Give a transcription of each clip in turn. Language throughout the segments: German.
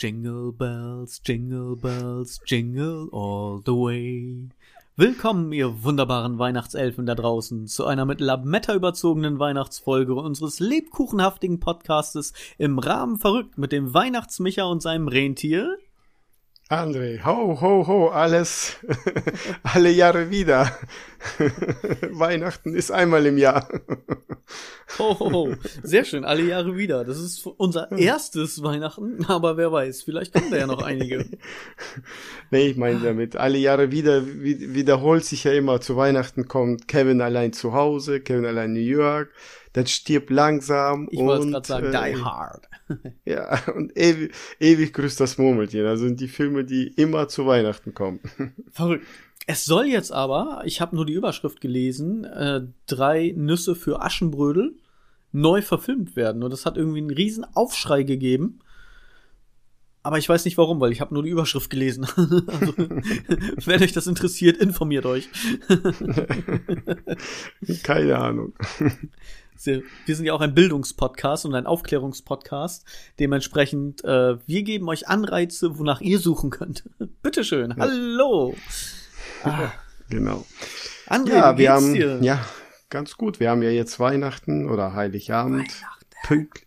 Jingle bells, jingle bells, jingle all the way. Willkommen, ihr wunderbaren Weihnachtselfen da draußen, zu einer mit Lametta überzogenen Weihnachtsfolge unseres lebkuchenhaftigen Podcastes im Rahmen verrückt mit dem Weihnachtsmicher und seinem Rentier. André, ho, ho, ho, alles, alle Jahre wieder. Weihnachten ist einmal im Jahr. ho, ho, ho, sehr schön, alle Jahre wieder. Das ist unser erstes Weihnachten, aber wer weiß, vielleicht kommen da ja noch einige. nee, ich meine damit, alle Jahre wieder, wiederholt sich ja immer, zu Weihnachten kommt Kevin allein zu Hause, Kevin allein in New York, dann stirbt langsam. Ich wollte gerade sagen, äh, Die Hard. ja, und ewig, ewig grüßt das Murmeltier. Also sind die Filme, die immer zu Weihnachten kommen. Verrückt. Es soll jetzt aber, ich habe nur die Überschrift gelesen, äh, drei Nüsse für Aschenbrödel neu verfilmt werden. Und das hat irgendwie einen riesen Aufschrei gegeben. Aber ich weiß nicht warum, weil ich habe nur die Überschrift gelesen. also, wenn euch das interessiert, informiert euch. Keine Ahnung wir sind ja auch ein Bildungspodcast und ein Aufklärungspodcast. Dementsprechend, äh, wir geben euch Anreize, wonach ihr suchen könnt. Bitteschön. Ja. Hallo. Ah. Genau. André, ja, wir haben, dir? ja, ganz gut. Wir haben ja jetzt Weihnachten oder Heiligabend. Weihnachten. Pünkt,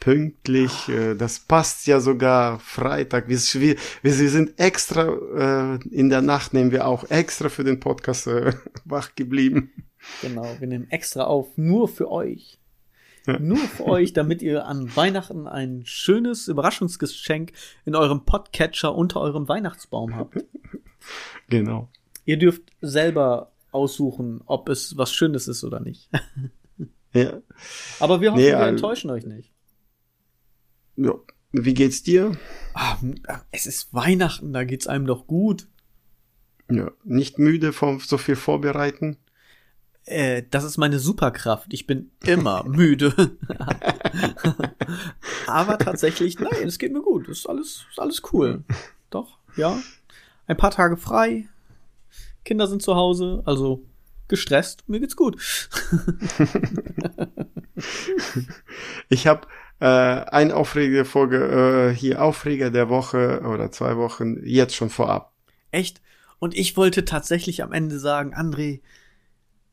pünktlich. Oh. Äh, das passt ja sogar Freitag. Wir, wir, wir sind extra, äh, in der Nacht nehmen wir auch extra für den Podcast äh, wach geblieben. Genau, wir nehmen extra auf, nur für euch. Nur für euch, damit ihr an Weihnachten ein schönes Überraschungsgeschenk in eurem Podcatcher unter eurem Weihnachtsbaum habt. Genau. Ihr dürft selber aussuchen, ob es was Schönes ist oder nicht. Ja. Aber wir hoffen, nee, wir enttäuschen euch nicht. Ja. Wie geht's dir? Ach, es ist Weihnachten, da geht's einem doch gut. Ja. Nicht müde vom so viel Vorbereiten? Äh, das ist meine Superkraft. Ich bin immer müde. Aber tatsächlich, nein, es geht mir gut. Ist alles, ist alles cool. Doch, ja. Ein paar Tage frei. Kinder sind zu Hause, also gestresst. Mir geht's gut. ich habe äh, ein Aufreger Folge äh, hier Aufreger der Woche oder zwei Wochen jetzt schon vorab. Echt? Und ich wollte tatsächlich am Ende sagen, André,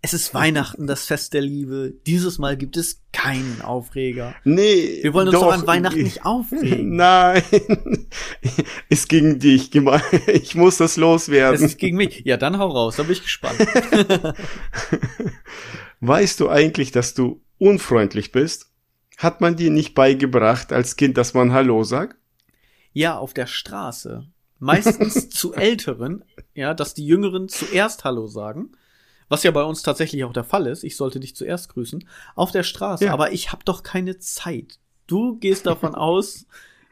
es ist Weihnachten, das Fest der Liebe. Dieses Mal gibt es keinen Aufreger. Nee. Wir wollen uns doch, doch an Weihnachten nicht aufregen. Nein. ist gegen dich. Ich muss das loswerden. Es ist gegen mich. Ja, dann hau raus. Da bin ich gespannt. weißt du eigentlich, dass du unfreundlich bist? Hat man dir nicht beigebracht als Kind, dass man Hallo sagt? Ja, auf der Straße. Meistens zu Älteren, ja, dass die Jüngeren zuerst Hallo sagen was ja bei uns tatsächlich auch der Fall ist, ich sollte dich zuerst grüßen, auf der Straße, ja. aber ich habe doch keine Zeit. Du gehst davon aus,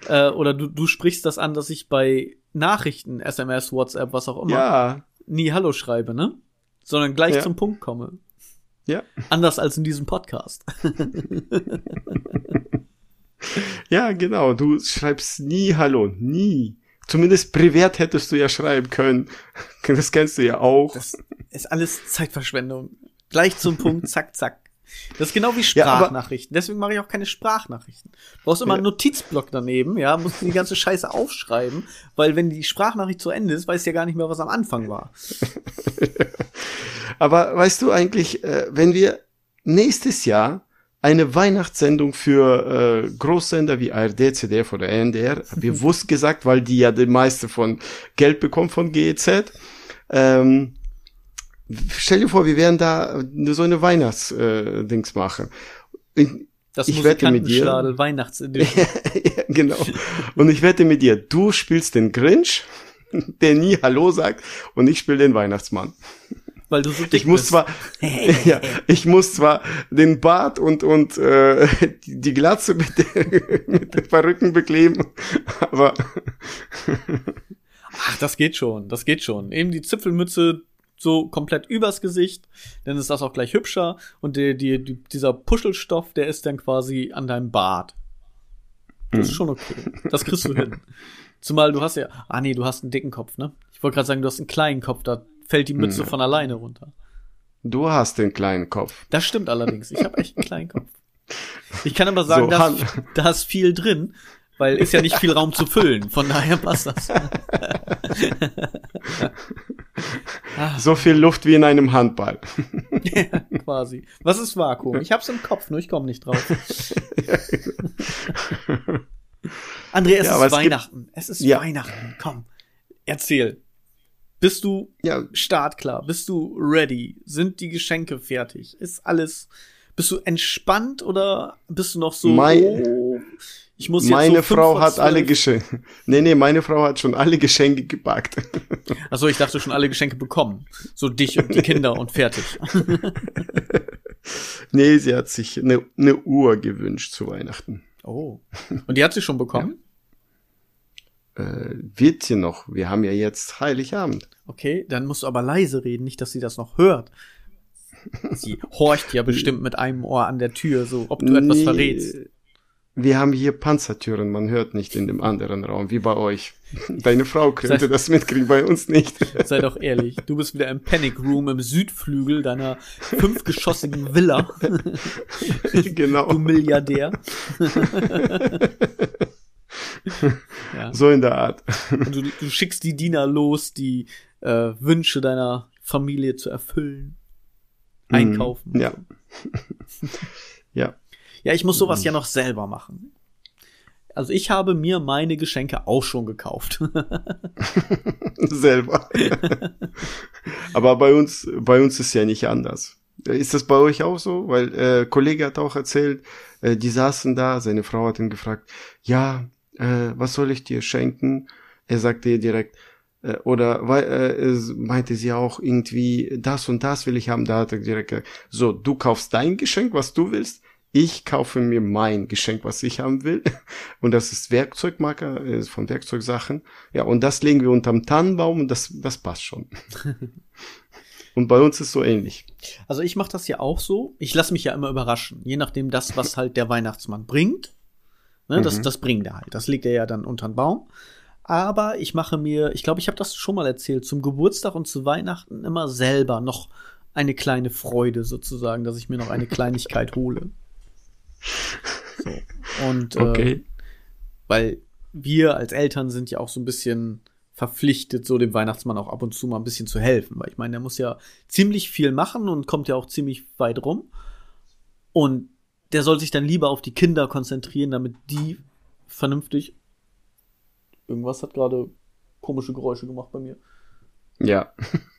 äh, oder du, du sprichst das an, dass ich bei Nachrichten, SMS, WhatsApp, was auch immer, ja. nie Hallo schreibe, ne? Sondern gleich ja. zum Punkt komme. Ja. Anders als in diesem Podcast. ja, genau. Du schreibst nie Hallo. Nie. Zumindest privat hättest du ja schreiben können. Das kennst du ja auch. Das ist alles Zeitverschwendung. Gleich zum Punkt, zack, zack. Das ist genau wie Sprachnachrichten. Ja, Deswegen mache ich auch keine Sprachnachrichten. Du brauchst immer einen Notizblock daneben, ja, musst die ganze Scheiße aufschreiben, weil wenn die Sprachnachricht zu Ende ist, weißt du ja gar nicht mehr, was am Anfang war. aber weißt du eigentlich, äh, wenn wir nächstes Jahr eine Weihnachtssendung für äh, Großsender wie ARD, ZDF oder NDR, bewusst gesagt, weil die ja die meiste von Geld bekommen von GEZ. Ähm, stell dir vor, wir werden da so eine Weihnachtsdings äh, machen. Ich, das ich wette mit dir. Weihnachtsedition. ja, genau. Und ich wette mit dir, du spielst den Grinch, der nie Hallo sagt, und ich spiele den Weihnachtsmann weil du so dick ich muss bist. zwar ja, ich muss zwar den Bart und und äh, die Glatze mit, der, mit den Perücken bekleben, aber ach, das geht schon, das geht schon. Eben die Zipfelmütze so komplett übers Gesicht, dann ist das auch gleich hübscher und die, die, die, dieser Puschelstoff, der ist dann quasi an deinem Bart. Das ist hm. schon okay. Das kriegst du hin. Zumal du hast ja, ah nee, du hast einen dicken Kopf, ne? Ich wollte gerade sagen, du hast einen kleinen Kopf, da fällt die Mütze hm. von alleine runter. Du hast den kleinen Kopf. Das stimmt allerdings. Ich habe echt einen kleinen Kopf. Ich kann aber sagen, so, da, ist, da ist viel drin. weil ist ja nicht viel Raum zu füllen. Von daher passt das. so viel Luft wie in einem Handball. ja, quasi. Was ist Vakuum? Ich hab's im Kopf, nur ich komme nicht drauf. André, es ja, ist Weihnachten. Es ist ja. Weihnachten. Komm, erzähl. Bist du ja. startklar? Bist du ready? Sind die Geschenke fertig? Ist alles. Bist du entspannt oder bist du noch so? Mein, oh, ich muss jetzt meine so Frau hat alle Geschenke. Nee, nee, meine Frau hat schon alle Geschenke gepackt. Achso, ich dachte schon alle Geschenke bekommen. So dich und die Kinder und fertig. nee, sie hat sich eine, eine Uhr gewünscht zu Weihnachten. Oh. Und die hat sie schon bekommen? Ja. Äh, wird sie noch. Wir haben ja jetzt Heiligabend. Okay, dann musst du aber leise reden, nicht, dass sie das noch hört. Sie horcht ja bestimmt mit einem Ohr an der Tür, so ob du nee, etwas verrätst. Wir haben hier Panzertüren, man hört nicht in dem anderen Raum, wie bei euch. Deine Frau könnte sei, das mitkriegen, bei uns nicht. Sei doch ehrlich, du bist wieder im Panic Room im Südflügel deiner fünfgeschossigen Villa. genau. Du Milliardär. Ja. So in der Art. Und du, du schickst die Diener los, die äh, Wünsche deiner Familie zu erfüllen. Mhm. Einkaufen. Ja. ja. Ja, ich muss sowas ja noch selber machen. Also ich habe mir meine Geschenke auch schon gekauft. selber. Aber bei uns, bei uns ist ja nicht anders. Ist das bei euch auch so? Weil äh, Kollege hat auch erzählt, äh, die saßen da, seine Frau hat ihn gefragt, ja, äh, was soll ich dir schenken? Er sagte ihr direkt, äh, oder weil, äh, meinte sie auch irgendwie, das und das will ich haben, da hat er direkt gesagt, so, du kaufst dein Geschenk, was du willst, ich kaufe mir mein Geschenk, was ich haben will. Und das ist Werkzeugmarker äh, von Werkzeugsachen. Ja, und das legen wir unterm Tannenbaum und das, das passt schon. und bei uns ist so ähnlich. Also ich mache das ja auch so. Ich lasse mich ja immer überraschen. Je nachdem das, was halt der Weihnachtsmann bringt. Ne, das, mhm. das bringt er halt. Das legt er ja dann unter den Baum. Aber ich mache mir, ich glaube, ich habe das schon mal erzählt, zum Geburtstag und zu Weihnachten immer selber noch eine kleine Freude sozusagen, dass ich mir noch eine Kleinigkeit hole. So. Und äh, okay. äh, weil wir als Eltern sind ja auch so ein bisschen verpflichtet, so dem Weihnachtsmann auch ab und zu mal ein bisschen zu helfen. Weil ich meine, der muss ja ziemlich viel machen und kommt ja auch ziemlich weit rum. Und der soll sich dann lieber auf die Kinder konzentrieren, damit die vernünftig. Irgendwas hat gerade komische Geräusche gemacht bei mir. Ja.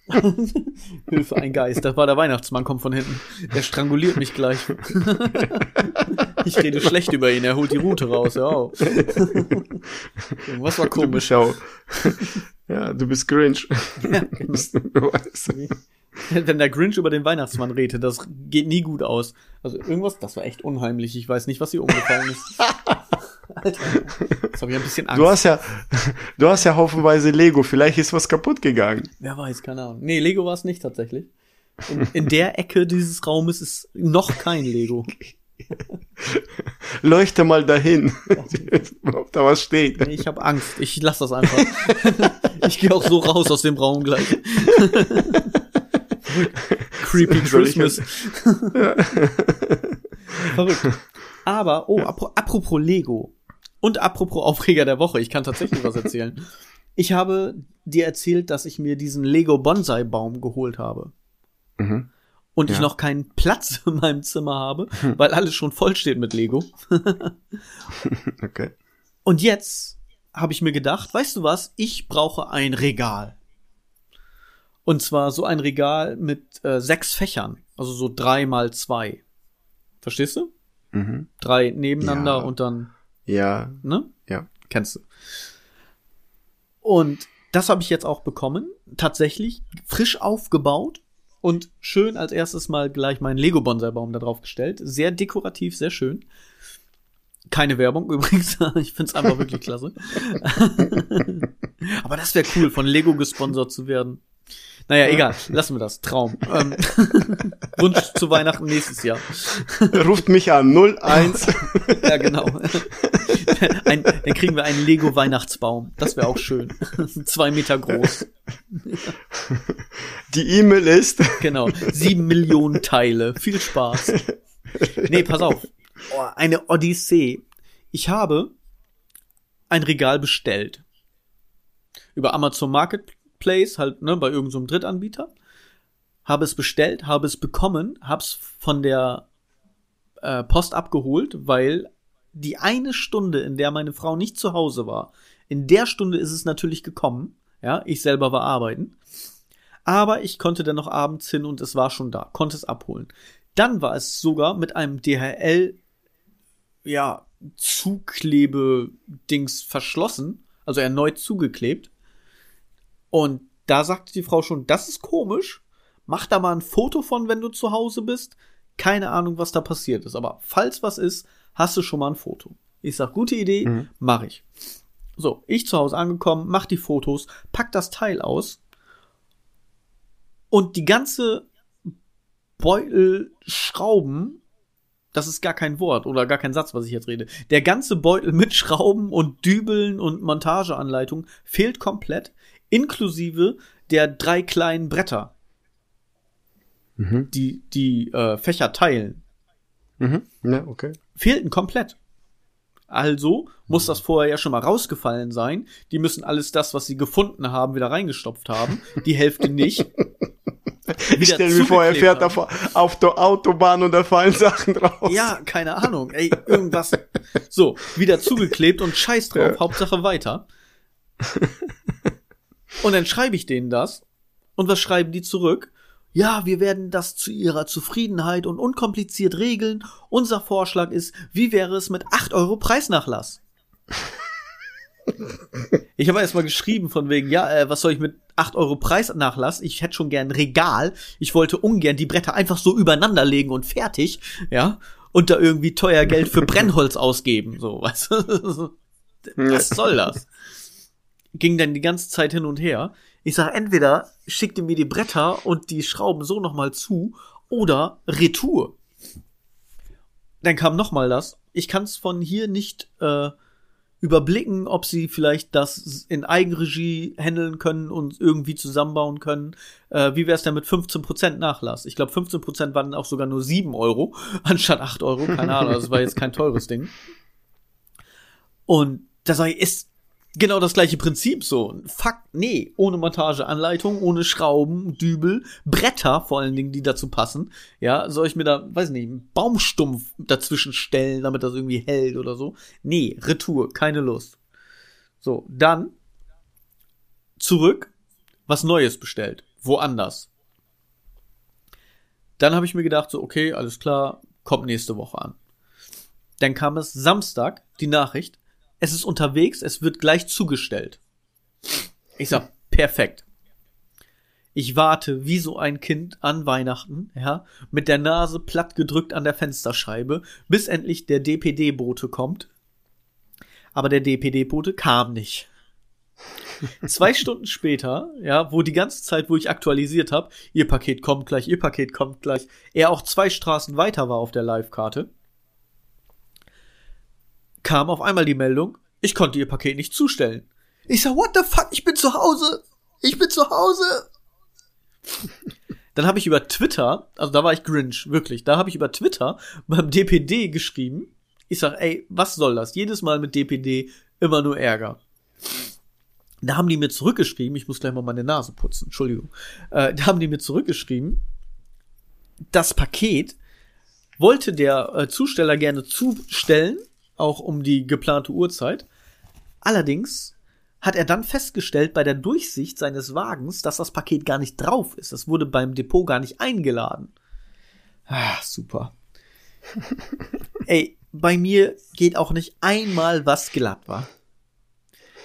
Hilfe, ein Geist. Das war der Weihnachtsmann, kommt von hinten. Der stranguliert mich gleich. ich rede schlecht über ihn, er holt die Route raus, ja. Was war komisch. Du ja, du bist Grinch. Ja, genau. Wenn der Grinch über den Weihnachtsmann redet, das geht nie gut aus. Also irgendwas, das war echt unheimlich. Ich weiß nicht, was hier umgefallen ist. Alter, jetzt habe ich ein bisschen Angst. Du hast ja, du hast ja haufenweise Lego. Vielleicht ist was kaputt gegangen. Wer weiß, keine Ahnung. Nee, Lego war es nicht tatsächlich. In, in der Ecke dieses Raumes ist noch kein Lego. Leuchte mal dahin, ob da was steht. Nee, ich habe Angst. Ich lass das einfach. ich gehe auch so raus aus dem Raum gleich. Creepy Christmas. Verrückt. Aber, oh, apropos Lego. Und apropos Aufreger der Woche, ich kann tatsächlich was erzählen. Ich habe dir erzählt, dass ich mir diesen Lego Bonsai Baum geholt habe. Mhm. Und ja. ich noch keinen Platz in meinem Zimmer habe, weil alles schon voll steht mit Lego. okay. Und jetzt habe ich mir gedacht, weißt du was? Ich brauche ein Regal. Und zwar so ein Regal mit äh, sechs Fächern. Also so drei mal zwei. Verstehst du? Mhm. Drei nebeneinander ja. und dann ja. Ne? Ja. Kennst du. Und das habe ich jetzt auch bekommen. Tatsächlich frisch aufgebaut und schön als erstes mal gleich meinen Lego Bonsai Baum da drauf gestellt. Sehr dekorativ, sehr schön. Keine Werbung übrigens. ich find's einfach wirklich klasse. Aber das wäre cool, von Lego gesponsert zu werden. Naja, egal, lassen wir das. Traum. Ähm, Wunsch zu Weihnachten nächstes Jahr. Ruft mich an, 01. ja, genau. Ein, dann kriegen wir einen Lego-Weihnachtsbaum. Das wäre auch schön. Zwei Meter groß. Die E-Mail ist. Genau, sieben Millionen Teile. Viel Spaß. Nee, pass auf. Oh, eine Odyssee. Ich habe ein Regal bestellt. Über Amazon Marketplace, halt, ne, bei irgendeinem so Drittanbieter. Habe es bestellt, habe es bekommen, hab's von der äh, Post abgeholt, weil die eine Stunde, in der meine Frau nicht zu Hause war, in der Stunde ist es natürlich gekommen. Ja, ich selber war arbeiten. Aber ich konnte dann noch abends hin und es war schon da, konnte es abholen. Dann war es sogar mit einem DHL, ja, Zuklebe-Dings verschlossen, also erneut zugeklebt. Und da sagte die Frau schon, das ist komisch. Mach da mal ein Foto von, wenn du zu Hause bist. Keine Ahnung, was da passiert ist. Aber falls was ist, hast du schon mal ein Foto. Ich sag, gute Idee, mhm. mach ich. So, ich zu Hause angekommen, mach die Fotos, pack das Teil aus. Und die ganze Beutel Schrauben das ist gar kein Wort oder gar kein Satz, was ich jetzt rede. Der ganze Beutel mit Schrauben und Dübeln und Montageanleitung fehlt komplett, inklusive der drei kleinen Bretter, mhm. die die äh, Fächer teilen. Mhm. Ja, okay. Fehlten komplett. Also muss das vorher ja schon mal rausgefallen sein. Die müssen alles das, was sie gefunden haben, wieder reingestopft haben. Die Hälfte nicht. Ich stell mir vor, er fährt auf, auf der Autobahn und da fallen Sachen drauf. Ja, keine Ahnung. Ey, irgendwas. So, wieder zugeklebt und scheiß drauf, ja. Hauptsache weiter. Und dann schreibe ich denen das. Und was schreiben die zurück? Ja, wir werden das zu ihrer Zufriedenheit und unkompliziert regeln. Unser Vorschlag ist, wie wäre es mit 8 Euro Preisnachlass? Ich habe erstmal geschrieben von wegen, ja, äh, was soll ich mit 8 Euro Preisnachlass? Ich hätte schon gern ein Regal. Ich wollte ungern die Bretter einfach so übereinander legen und fertig, ja, und da irgendwie teuer Geld für Brennholz ausgeben, so, weißt? Was soll das? Ging dann die ganze Zeit hin und her. Ich sag, entweder schickt ihr mir die Bretter und die Schrauben so nochmal zu oder Retour. Dann kam nochmal das. Ich kann es von hier nicht äh, überblicken, ob sie vielleicht das in Eigenregie handeln können und irgendwie zusammenbauen können. Äh, wie wäre es denn mit 15% Nachlass? Ich glaube, 15% waren auch sogar nur 7 Euro anstatt 8 Euro. Keine Ahnung, das war jetzt kein teures Ding. Und da sage ich, ist genau das gleiche Prinzip so. Fakt, nee, ohne Montageanleitung, ohne Schrauben, Dübel, Bretter vor allen Dingen, die dazu passen. Ja, soll ich mir da, weiß nicht, einen Baumstumpf dazwischen stellen, damit das irgendwie hält oder so? Nee, Retour, keine Lust. So, dann zurück, was Neues bestellt, woanders. Dann habe ich mir gedacht, so, okay, alles klar, kommt nächste Woche an. Dann kam es Samstag, die Nachricht, es ist unterwegs, es wird gleich zugestellt. Ich sag, perfekt. Ich warte wie so ein Kind an Weihnachten, ja, mit der Nase platt gedrückt an der Fensterscheibe, bis endlich der DPD-Bote kommt. Aber der DPD-Bote kam nicht. Zwei Stunden später, ja, wo die ganze Zeit, wo ich aktualisiert habe, ihr Paket kommt gleich, ihr Paket kommt gleich, er auch zwei Straßen weiter war auf der Live-Karte, kam auf einmal die Meldung, ich konnte ihr Paket nicht zustellen. Ich sag, what the fuck, ich bin zu Hause. Ich bin zu Hause. Dann habe ich über Twitter, also da war ich Grinch, wirklich, da habe ich über Twitter beim DPD geschrieben. Ich sag, ey, was soll das? Jedes Mal mit DPD immer nur Ärger. Da haben die mir zurückgeschrieben, ich muss gleich mal meine Nase putzen, Entschuldigung. Äh, da haben die mir zurückgeschrieben, das Paket wollte der äh, Zusteller gerne zustellen, auch um die geplante Uhrzeit. Allerdings hat er dann festgestellt bei der Durchsicht seines Wagens, dass das Paket gar nicht drauf ist. Das wurde beim Depot gar nicht eingeladen. Ah, super. Ey, bei mir geht auch nicht einmal was glatt war.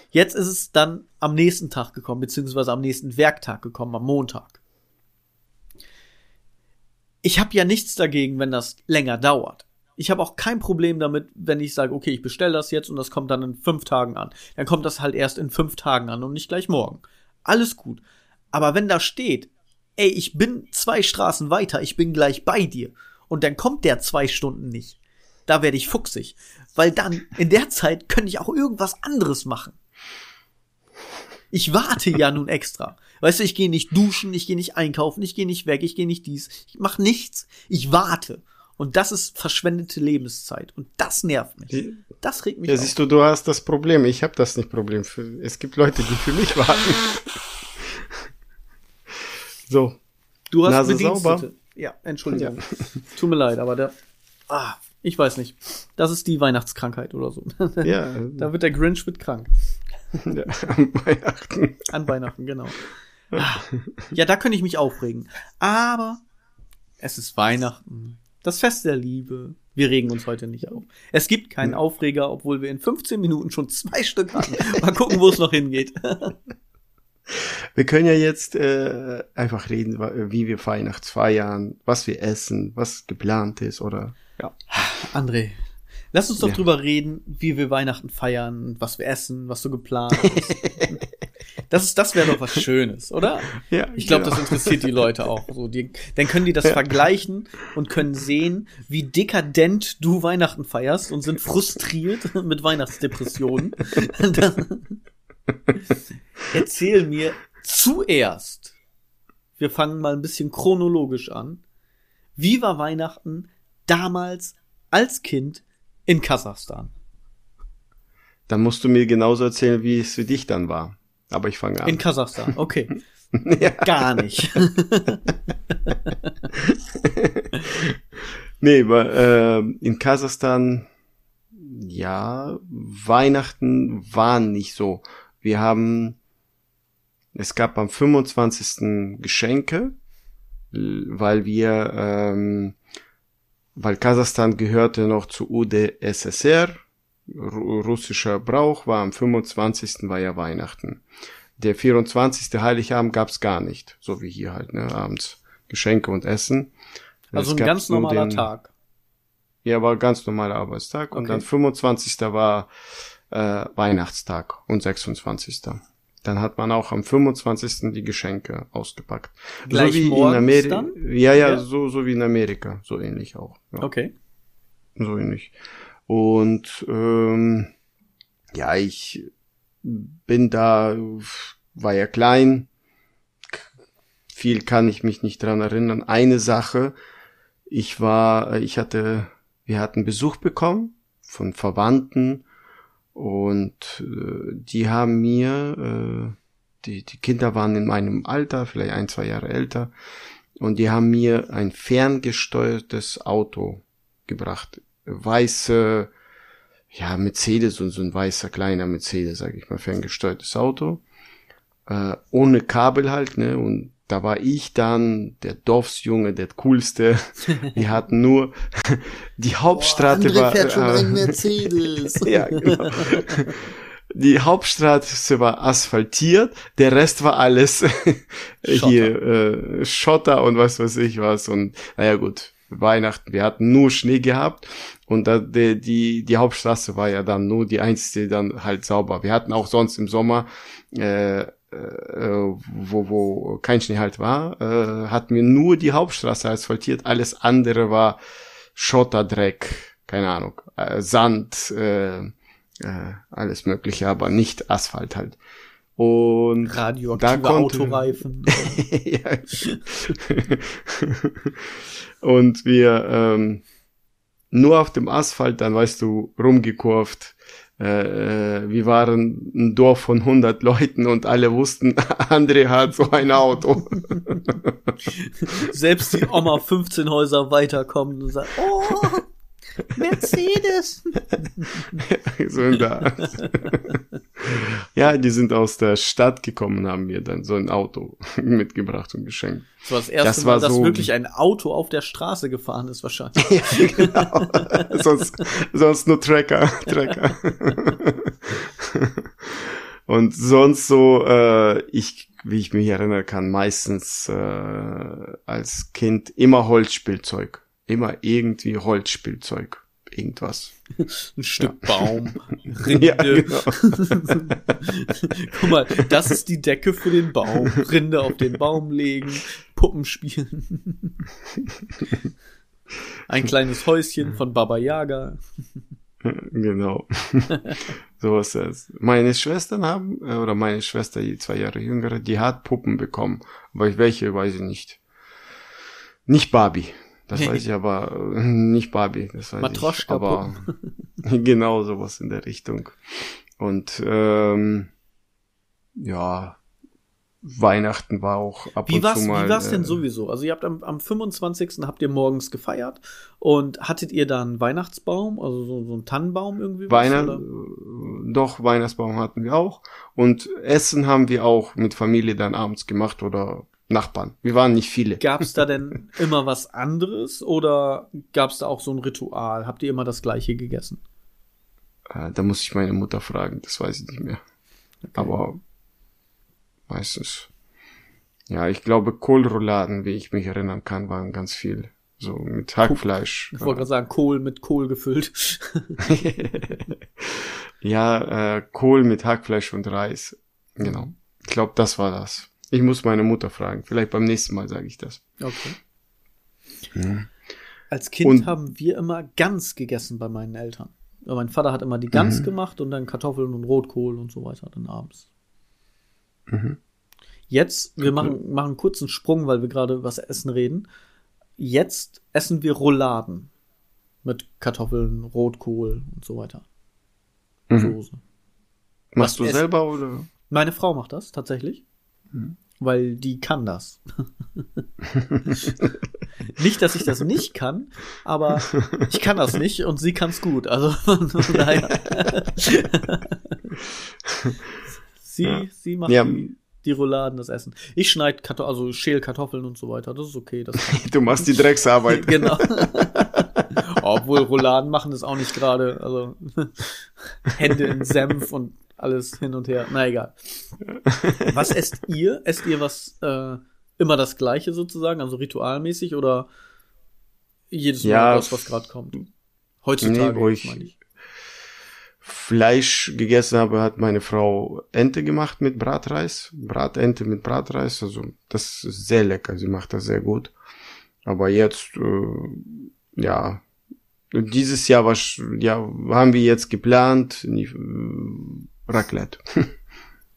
Jetzt ist es dann am nächsten Tag gekommen, beziehungsweise am nächsten Werktag gekommen, am Montag. Ich habe ja nichts dagegen, wenn das länger dauert. Ich habe auch kein Problem damit, wenn ich sage, okay, ich bestelle das jetzt und das kommt dann in fünf Tagen an. Dann kommt das halt erst in fünf Tagen an und nicht gleich morgen. Alles gut. Aber wenn da steht, ey, ich bin zwei Straßen weiter, ich bin gleich bei dir und dann kommt der zwei Stunden nicht, da werde ich fuchsig. Weil dann, in der Zeit, könnte ich auch irgendwas anderes machen. Ich warte ja nun extra. Weißt du, ich gehe nicht duschen, ich gehe nicht einkaufen, ich gehe nicht weg, ich gehe nicht dies. Ich mache nichts. Ich warte. Und das ist verschwendete Lebenszeit. Und das nervt mich. Das regt mich Ja, auf. siehst du, du hast das Problem. Ich habe das nicht Problem. Es gibt Leute, die für mich warten. so. Du hast Nase Bedienstete. sauber? Ja, Entschuldigung. Tut mir leid, aber der. Ah, ich weiß nicht. Das ist die Weihnachtskrankheit oder so. Ja, Da wird der Grinch wird krank. ja, am Weihnachten. An Weihnachten, genau. Ah, Ja, da könnte ich mich aufregen. Aber es ist Weihnachten. Das Fest der Liebe. Wir regen uns heute nicht auf. Es gibt keinen Aufreger, obwohl wir in 15 Minuten schon zwei Stück hatten. Mal gucken, wo es noch hingeht. Wir können ja jetzt äh, einfach reden, wie wir Weihnachts feiern, was wir essen, was geplant ist oder ja. André, lass uns doch Ja. drüber reden, wie wir Weihnachten feiern, was wir essen, was so geplant ist. Das ist, das wäre doch was Schönes, oder? Ja, Ich glaube, genau. das interessiert die Leute auch. So, die, dann können die das vergleichen und können sehen, wie dekadent du Weihnachten feierst und sind frustriert mit Weihnachtsdepressionen. Dann, erzähl mir zuerst, wir fangen mal ein bisschen chronologisch an. Wie war Weihnachten damals als Kind in Kasachstan? Dann musst du mir genauso erzählen, wie es für dich dann war. Aber ich fange an. In Kasachstan, okay. ja. Gar nicht. Nee, aber, äh, in Kasachstan, ja, Weihnachten waren nicht so. Wir haben, es gab am 25. Geschenke, weil wir, ähm, weil Kasachstan gehörte noch zu UdSSR, russischer Brauch war am 25. war ja Weihnachten. Der 24. Heiligabend gab's gar nicht, so wie hier halt, ne, abends Geschenke und Essen. Also Es ein ganz normaler den- Tag. Ja, war ganz normaler Arbeitstag. Und Okay. dann 25. war äh, Weihnachtstag und 26. Dann hat man auch am 25. die Geschenke ausgepackt. Gleich so wie in Amerika. Ja, ja, Ja. So, so wie in Amerika. So ähnlich auch. Ja, Okay. So ähnlich. Und ähm, ja, ich bin da, war ja klein. Viel kann ich mich nicht dran erinnern. Eine Sache, ich war, ich hatte, wir hatten Besuch bekommen von Verwandten und äh, die haben mir, äh, die, die Kinder waren in meinem Alter, vielleicht ein, zwei Jahre älter, und die haben mir ein ferngesteuertes Auto gebracht. Weiße, ja, Mercedes und so ein weißer kleiner Mercedes, sag ich mal, ferngesteuertes Auto. Äh, ohne Kabel halt, ne, und da war ich dann der Dorfsjunge, der coolste. Wir hatten nur die Hauptstraße war äh, Mercedes. ja, genau. Die Hauptstraße war asphaltiert, der Rest war alles hier äh, Schotter und was weiß ich was. Und naja gut, Weihnachten, wir hatten nur Schnee gehabt und da, die, die, die Hauptstraße war ja dann nur die einzige dann halt sauber. Wir hatten auch sonst im Sommer äh, äh, wo, wo kein Schnee halt war, äh, hatten wir nur die Hauptstraße asphaltiert, alles andere war Schotterdreck, keine Ahnung, äh, Sand, äh, äh, alles mögliche, aber nicht Asphalt halt. Und Radioaktive Da konnte- Autoreifen. ja. Und wir ähm, nur auf dem Asphalt, dann weißt du, rumgekurvt. Äh, äh, wir waren ein Dorf von 100 Leuten und alle wussten, André hat so ein Auto. Selbst die Oma 15 Häuser weiterkommt und sagt, oh, Mercedes. so in der Art. ja, die sind aus der Stadt gekommen, haben mir dann so ein Auto mitgebracht und geschenkt. Das war das erste Das Mal, dass so- wirklich ein Auto auf der Straße gefahren ist, wahrscheinlich. ja, genau. sonst, sonst nur Tracker. Tracker. Und sonst so, äh, ich, wie ich mich erinnern kann, meistens äh, als Kind immer Holzspielzeug. Immer irgendwie Holzspielzeug. Irgendwas. Ein Stück Baum, Rinde. Ja, genau. Guck mal, das ist die Decke für den Baum. Rinde auf den Baum legen, Puppen spielen. Ein kleines Häuschen von Baba Yaga. Genau. so was das. Meine Schwestern haben, äh, oder meine Schwester, die zwei Jahre jüngere, die hat Puppen bekommen. Aber welche, weiß ich nicht. Nicht Barbie. Das weiß ich aber äh, nicht Barbie. Das weiß Matroschka ich. Aber genau sowas in der Richtung. Und ähm, ja, Weihnachten war auch ab Wie und war's, zu mal. wie war's denn äh, sowieso? Also ihr habt am, am 25. habt ihr morgens gefeiert und hattet ihr da einen Weihnachtsbaum, also so, so einen Tannenbaum irgendwie? Weihnacht, doch, Weihnachtsbaum hatten wir auch. Und Essen haben wir auch mit Familie dann abends gemacht oder Nachbarn. Wir waren nicht viele. Gab's da denn immer was anderes oder gab's da auch so ein Ritual? Habt ihr immer das gleiche gegessen? Äh, da muss ich meine Mutter fragen, das weiß ich nicht mehr. Aber meistens. Ja, ich glaube, Kohlrouladen, wie ich mich erinnern kann, waren ganz viel. So mit Hackfleisch. Ich wollte gerade sagen, Kohl mit Kohl gefüllt. ja, äh, Kohl mit Hackfleisch und Reis. Genau. Ich glaube, das war das. Ich muss meine Mutter fragen. Vielleicht beim nächsten Mal sage ich das. Okay. Mhm. Als Kind Und- haben wir immer Gans gegessen bei meinen Eltern. Ja, mein Vater hat immer die Gans Mhm. gemacht und dann Kartoffeln und Rotkohl und so weiter dann abends. Mhm. Jetzt, wir Okay. machen, machen einen kurzen Sprung, weil wir gerade über das Essen reden. Jetzt essen wir Rouladen. Mit Kartoffeln, Rotkohl und so weiter. Mhm. Soße. Machst du Was essen- selber oder? Meine Frau macht das tatsächlich. Mhm. Weil die kann das. nicht, dass ich das nicht kann, aber ich kann das nicht und sie kann es gut. Also daher. sie, Ja. sie macht Ja. die, die Rouladen, das Essen. Ich schneide Kartoffeln, also schäl Kartoffeln und so weiter. Das ist okay. Das Du machst die Drecksarbeit. genau. Obwohl Rouladen machen das auch nicht gerade. Also Hände in Senf und alles hin und her. Na egal. Was esst ihr? Esst ihr was äh, immer das gleiche sozusagen, also ritualmäßig oder jedes Mal Ja, das, was gerade kommt? Heutzutage, Nee, wo ich- ich. Fleisch gegessen habe, hat meine Frau Ente gemacht mit Bratreis. Bratente mit Bratreis. Also das ist sehr lecker. Sie macht das sehr gut. Aber jetzt, äh, ja, dieses Jahr was, ja, haben wir jetzt geplant, Raclette.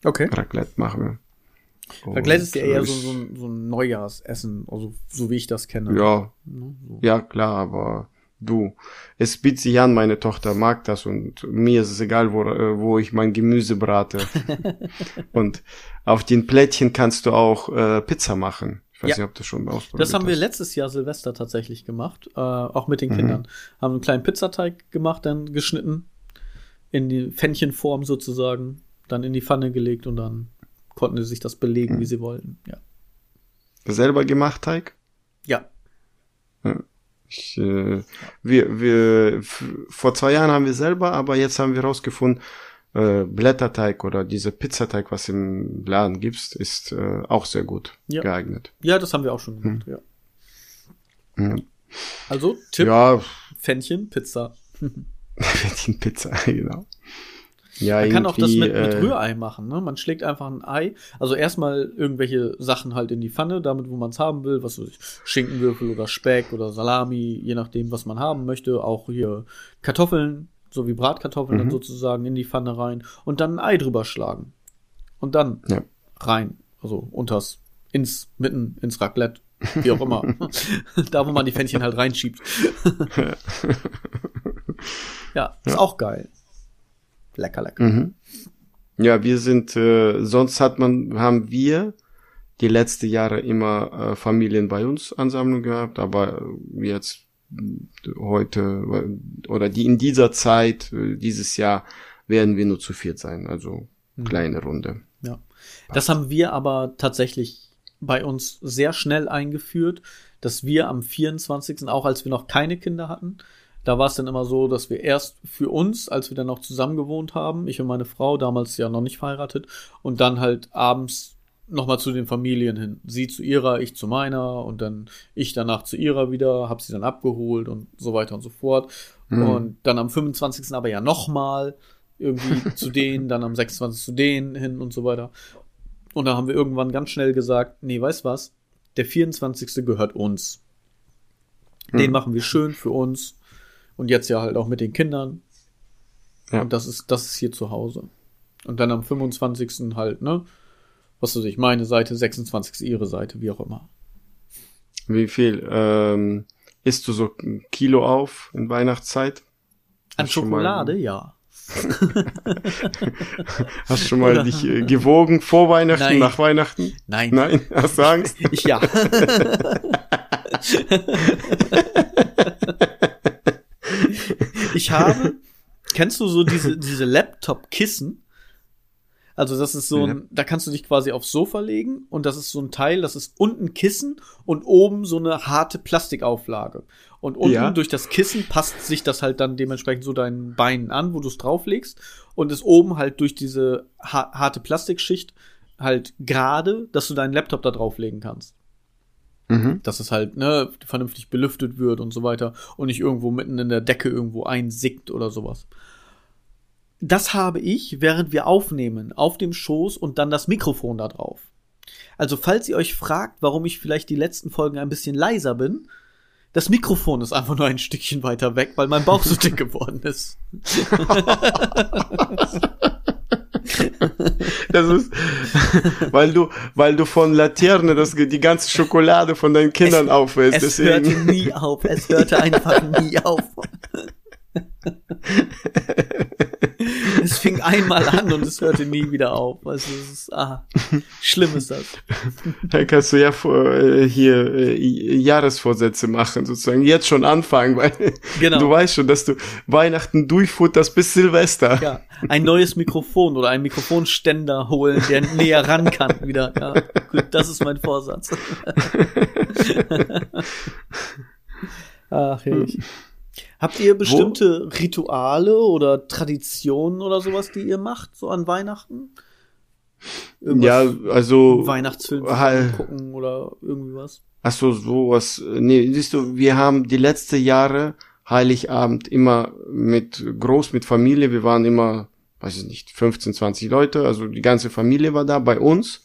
Okay. Raclette machen wir. Raclette ist ja eher so, so, ein, so ein Neujahrsessen, also so wie ich das kenne. Ja, Ne, so. ja, klar, aber du, es bietet sich an, meine Tochter mag das und mir ist es egal, wo, äh, wo ich mein Gemüse brate. und auf den Plättchen kannst du auch äh, Pizza machen. Ich weiß Ja. nicht, ob du schon ausprobiert Das haben wir letztes Jahr Silvester tatsächlich gemacht, äh, auch mit den Mhm. Kindern. Haben einen kleinen Pizzateig gemacht, dann geschnitten, in die Pfännchenform sozusagen, dann in die Pfanne gelegt und dann konnten sie sich das belegen, Mhm. wie sie wollten. Ja. Selber gemacht, Teig? Ja. Ich, äh, wir, wir, vor zwei Jahren haben wir selber, aber jetzt haben wir rausgefunden, äh, Blätterteig oder dieser Pizzateig, was im Laden gibt's, ist äh, auch sehr gut Ja. geeignet. Ja, das haben wir auch schon gemacht, ja. Mhm. Also, Tipp, Ja, Pfännchen, Pizza. die Pizza, genau. Ja, Man kann auch das mit, mit äh, Rührei machen, ne? Man schlägt einfach ein Ei, also erstmal irgendwelche Sachen halt in die Pfanne, damit, wo man es haben will, was weiß ich, Schinkenwürfel oder Speck oder Salami, je nachdem, was man haben möchte. Auch hier Kartoffeln, so wie Bratkartoffeln dann Mhm. sozusagen in die Pfanne rein und dann ein Ei drüber schlagen. Und dann Ja. rein, also unters, ins, mitten ins Raclette, wie auch immer. da, wo man die Pfännchen halt reinschiebt. ja, ist Ja. auch geil. Lecker, lecker. Mhm. Ja, wir sind, äh, sonst hat man, haben wir die letzten Jahre immer äh, Familien bei uns Ansammlung gehabt, aber äh, jetzt heute oder die in dieser Zeit, äh, dieses Jahr, werden wir nur zu viert sein, also Mhm. kleine Runde. Ja. Das haben wir aber tatsächlich bei uns sehr schnell eingeführt, dass wir am 24., auch als wir noch keine Kinder hatten, da war es dann immer so, dass wir erst für uns, als wir dann noch zusammen gewohnt haben, ich und meine Frau, damals ja noch nicht verheiratet, und dann halt abends nochmal zu den Familien hin. Sie zu ihrer, ich zu meiner und dann ich danach zu ihrer wieder, hab sie dann abgeholt und so weiter und so fort. Mhm. Und dann am 25. aber ja nochmal irgendwie zu denen, dann am 26. zu denen hin und so weiter. Und da haben wir irgendwann ganz schnell gesagt, nee, weißt was? Der 24. gehört uns. Den Hm. machen wir schön für uns. Und jetzt ja halt auch mit den Kindern. Ja. Und das ist, das ist hier zu Hause. Und dann am 25. halt, ne? Was weiß ich, meine Seite, 26. ihre Seite, wie auch immer. Wie viel? Ähm, isst du so ein Kilo auf in Weihnachtszeit? An Schokolade, mal, ja. Hast du schon mal Oder? dich äh, gewogen vor Weihnachten, Nein. nach Weihnachten? Nein. Nein, hast du Angst? Ich ja. ich habe, kennst du so diese, diese Laptop-Kissen? Also das ist so ein, da kannst du dich quasi aufs Sofa legen und das ist so ein Teil, das ist unten Kissen und oben so eine harte Plastikauflage. Und unten ja. durch das Kissen passt sich das halt dann dementsprechend so deinen Beinen an, wo du es drauflegst und ist oben halt durch diese ha harte Plastikschicht halt gerade, dass du deinen Laptop da drauflegen kannst. Mhm. Dass es halt ne, vernünftig belüftet wird und so weiter und nicht irgendwo mitten in der Decke irgendwo einsickt oder sowas. Das habe ich, während wir aufnehmen, auf dem Schoß und dann das Mikrofon da drauf. Also falls ihr euch fragt, warum ich vielleicht die letzten Folgen ein bisschen leiser bin, das Mikrofon ist einfach nur ein Stückchen weiter weg, weil mein Bauch so dick geworden ist. Das ist, weil du, weil du von Laterne das, die ganze Schokolade von deinen Kindern aufwählst. Es deswegen. hörte nie auf. Es hörte einfach nie auf. es fing einmal an und es hörte nie wieder auf. Also es ist, ah, schlimm ist das. Da kannst du ja äh, hier äh, Jahresvorsätze machen, sozusagen jetzt schon anfangen, weil genau. du weißt schon, dass du Weihnachten durchfutterst bis Silvester. Ja, ein neues Mikrofon oder ein Mikrofonständer holen, der näher ran kann wieder. Ja, gut, das ist mein Vorsatz. Ach, ich. Habt ihr bestimmte Wo? Rituale oder Traditionen oder sowas, die ihr macht, so an Weihnachten? Irgendwas ja, also Weihnachtsfilm halt, gucken oder irgendwie was? Ach so, sowas. Nee, siehst du, wir haben die letzten Jahre Heiligabend immer mit groß mit Familie, wir waren immer, weiß ich nicht, 15, 20 Leute, also die ganze Familie war da bei uns.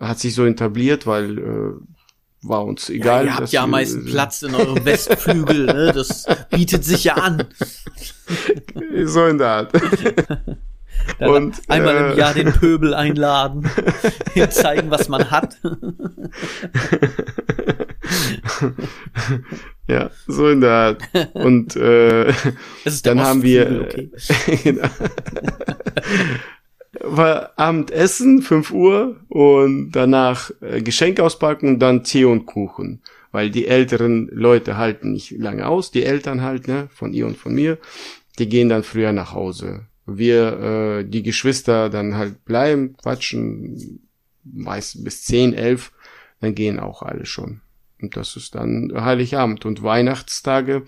Hat sich so etabliert, weil äh, war uns egal. Ja, ihr habt ja am meisten Platz in eurem Westflügel, ne? Das bietet sich ja an. So in der Art. Dann und einmal äh, im Jahr den Pöbel einladen, zeigen, was man hat. ja, so in der Art. Und äh, dann haben wir okay. Genau war Abendessen, 5 Uhr und danach äh, Geschenk auspacken und dann Tee und Kuchen. Weil die älteren Leute halten nicht lange aus, die Eltern halt, ne, von ihr und von mir, die gehen dann früher nach Hause. Wir, äh, die Geschwister dann halt bleiben, quatschen, meist bis 10, 11, dann gehen auch alle schon. Und das ist dann Heiligabend und Weihnachtstage.